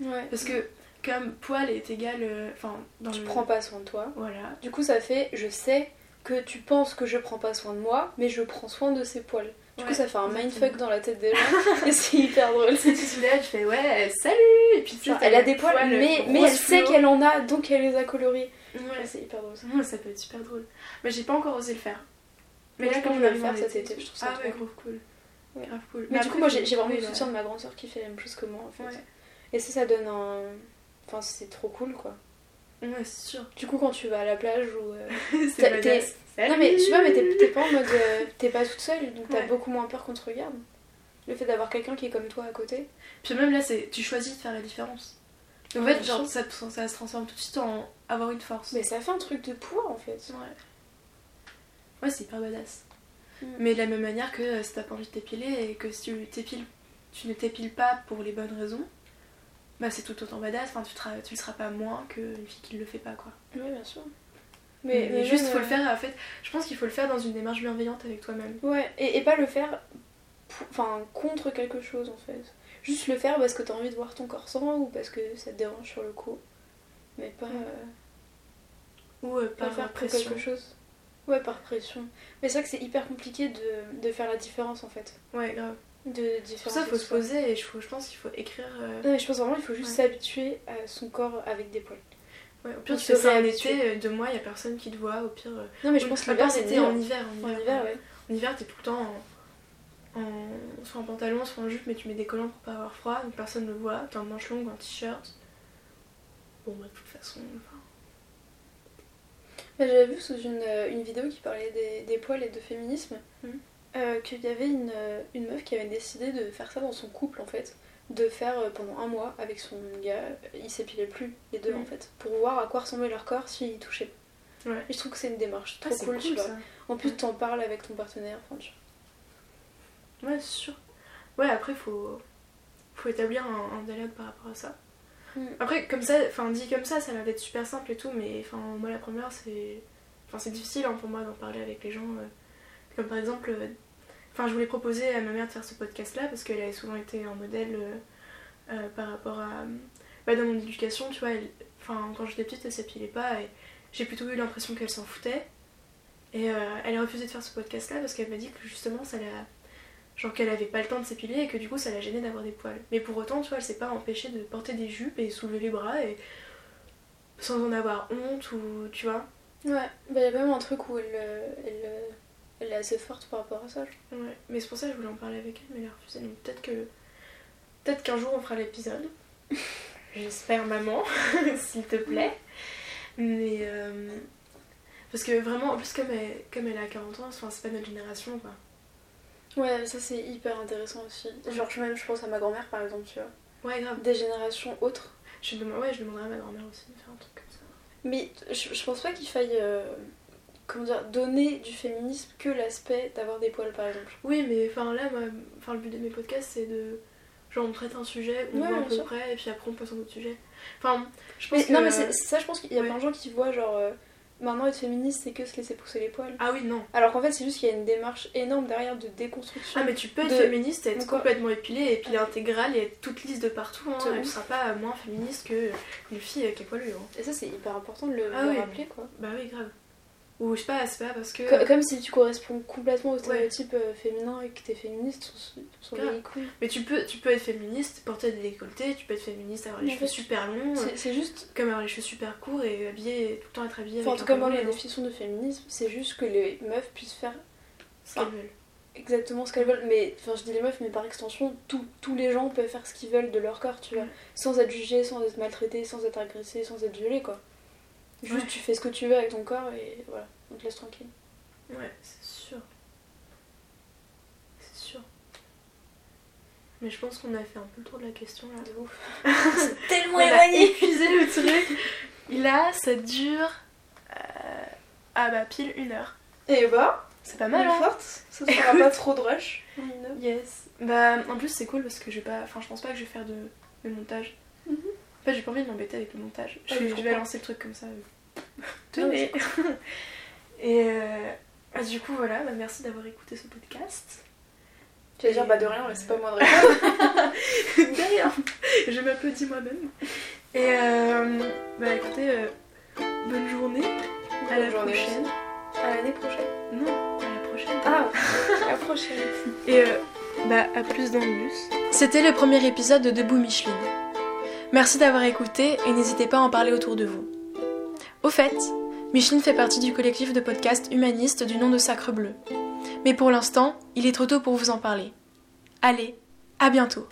Ouais. Parce que comme poil est égal, euh, enfin, tu le... prends pas soin de toi. Voilà. Du coup, ça fait, je sais que tu penses que je prends pas soin de moi, mais je prends soin de ses poils. Du coup, ça fait un exactement. mindfuck dans la tête des gens, et c'est hyper drôle. Si tu te lèves, tu fais ouais, salut Et puis Genre, elle a les des poils, mais, mais elle sait qu'elle en a, donc elle les a colorés. Ouais, c'est hyper drôle ça. Ouais, ça peut être super drôle. Mais j'ai pas encore osé le faire. Je là, comme je vais le faire cet été- je trouve ça Ah trop ouais, cool. grave cool. Ouais. Grave cool. Mais du coup, moi j'ai vraiment trouver le soutien de ma grande soeur qui fait la même chose que moi en fait. Ouais, Et ça, ça donne un. Enfin, c'est trop cool quoi. ouais c'est sûr. Du coup, quand tu vas à la plage ou. euh, c'est. Non, mais tu vois, mais t'es pas en mode. euh, T'es pas toute seule, donc t'as beaucoup moins peur qu'on te regarde. Le fait d'avoir quelqu'un qui est comme toi à côté. Puis même là, c'est tu choisis de faire la différence. En fait, genre, ça, ça se transforme tout de suite en avoir une force. Mais ça fait un truc de poids en fait. Ouais. Ouais, c'est hyper badass. Mm. Mais de la même manière que euh, si t'as pas envie de t'épiler et que si tu t'épiles, tu ne t'épiles pas pour les bonnes raisons, bah c'est tout autant badass. Enfin, tu, te- tu le seras pas moins qu'une fille qui le fait pas, quoi. Oui, bien sûr. Mais, mais juste, même, faut le euh, faire, en fait, je pense qu'il faut le faire dans une démarche bienveillante avec toi-même. Ouais, et, et pas le faire pour- enfin, contre quelque chose en fait. Juste le faire parce que t'as envie de voir ton corps sans ou parce que ça te dérange sur le coup. Mais pas, Ouais. euh, Ou euh, pas par faire pression. quelque chose. Ouais, par pression. Mais c'est vrai que c'est hyper compliqué de, de faire la différence en fait. Ouais, grave. De Pour ça, faut se poser et je, je pense qu'il faut écrire. euh, Non, mais je pense vraiment qu'il faut juste Ouais. s'habituer à son corps avec des poils. Ouais, au pire, tu fais ça en été, euh, deux mois, y a personne qui te voit. Au pire, euh, Non, mais je pense que l'hiver en c'est été, mieux. en hiver. En En hiver, hiver, ouais. En hiver, t'es tout le temps en, en- soit en pantalon, soit en jupe, mais tu mets des collants pour pas avoir froid, donc personne ne le voit. T'es en manche longue, en t-shirt. Bon, bah, de toute façon. enfin, J'avais vu sous une, euh, une vidéo qui parlait des, des poils et de féminisme Mhm. euh, qu'il y avait une, euh, une meuf qui avait décidé de faire ça dans son couple en fait. De faire euh, pendant un mois avec son gars, ils s'épilaient plus les deux en fait. Pour voir à quoi ressemblait leur corps s'ils touchaient. Ouais. Et je trouve que c'est une démarche trop ah, cool, tu vois. ça. En plus, t'en parles avec ton partenaire. Enfin, tu... Ouais, c'est sûr. Ouais, après, faut, faut établir un, un dialogue par rapport à ça. Mm. Après, comme ça, enfin, dit comme ça, ça a l'air d'être super simple et tout, mais enfin, moi, la première, c'est. Enfin, c'est difficile hein, pour moi d'en parler avec les gens. euh. Comme par exemple, euh, enfin, je voulais proposer à ma mère de faire ce podcast-là parce qu'elle avait souvent été un modèle euh, par rapport à. Bah, dans mon éducation, tu vois, elle- quand j'étais petite, elle s'épilait pas et j'ai plutôt eu l'impression qu'elle s'en foutait. Et elle a refusé de faire ce podcast-là parce qu'elle m'a dit que justement, ça l'a. Genre qu'elle avait pas le temps de s'épiler et que du coup ça la gênait d'avoir des poils. Mais pour autant, tu vois, elle s'est pas empêchée de porter des jupes et soulever les bras et sans en avoir honte ou tu vois. Ouais, bah, il y a même un truc où elle, elle, elle est assez forte par rapport à ça. Ouais. Mais c'est pour ça que je voulais en parler avec elle, mais elle a refusé. Donc peut-être que. Peut-être qu'un jour on fera l'épisode. J'espère, maman, s'il te plaît. Mais. euh, Parce que vraiment, en plus, comme elle, comme elle a 40 ans, c'est pas notre génération quoi. Ouais, ça c'est hyper intéressant aussi. Genre, je- même je pense à ma grand-mère par exemple, tu vois. Ouais, grave. Des générations autres. Je, demande... ouais, je demanderai à ma grand-mère aussi de faire un truc comme ça. Mais je, je pense pas qu'il faille euh, comment dire, donner du féminisme que l'aspect d'avoir des poils par exemple. Oui, mais enfin là, moi, enfin, le but de mes podcasts, c'est de. Genre, on traite un sujet, on Ouais, voit à peu sûr. près, et puis après on passe à un autre sujet. Enfin, je pense Mais, que. Non mais ça je pense qu'il y a Ouais. plein de gens qui voient genre euh, maintenant être féministe c'est que se laisser pousser les poils. Ah oui, non. Alors qu'en fait c'est juste qu'il y a une démarche énorme derrière de déconstruction. Ah, mais tu peux être De- féministe, être Encore- complètement épilée, épilée intégrale et être toute lisse de partout. Hein, tu seras pas moins féministe que une fille qui est poilue. Hein. Et ça c'est hyper important de le, Ah le oui. rappeler quoi. Bah oui, grave. Ou je sais pas, c'est pas parce que. Co- Comme si tu corresponds complètement au stéréotype euh, féminin et que t'es féministe, on s'en Grave. les couilles. Mais tu peux, tu peux être féministe, porter des décolletés, tu peux être féministe, avoir les Mais cheveux super longs, C'est- C'est juste comme avoir les cheveux super courts et habillé, tout le temps être habillée Enfin, en tout cas, moi, la blanc. définition de féminisme, c'est juste que les meufs puissent faire Ce qu'elles veulent. exactement ce qu'elles veulent. Mais, enfin, je dis les meufs, mais par extension, tous- tous les gens peuvent faire ce qu'ils veulent de leur corps, tu vois. Ouais. Sans être jugés, sans être maltraités, sans être agressés, sans être violés, quoi. Juste, Ouais. tu fais ce que tu veux avec ton corps et voilà, on te laisse tranquille. Ouais, c'est sûr. C'est sûr. Mais je pense qu'on a fait un peu le tour de la question là. De ouf. C'est tellement éloigné. épuisé le truc. Là, ça dure. euh, Ah bah, pile une heure. Et bah, C'est pas mal, hein forte. Ça sera pas trop de rush. Yes. Bah, en plus, c'est cool parce que je vais pas. Enfin, je pense pas que je vais faire de, de montage. Mhm. En fait, j'ai pas envie de m'embêter avec le montage. Je, Ah je je vais lancer le truc comme ça. Mais Tenez. Et euh, ah, du coup, voilà, bah, merci d'avoir écouté ce podcast. Tu vas dire bah de rien, mais c'est pas moi de répondre. Derrière, je m'applaudis moi-même. Et euh, bah écoutez, euh, bonne journée. À la Bonne journée prochaine. À l'année prochaine. Non, à la prochaine. Ah, à la prochaine. Et euh, bah à plus dans le bus. C'était le premier épisode de Debout Micheline. Merci d'avoir écouté et n'hésitez pas à en parler autour de vous. Au fait, Micheline fait partie du collectif de podcasts humanistes du nom de Sacre Bleu. Mais pour l'instant, il est trop tôt pour vous en parler. Allez, à bientôt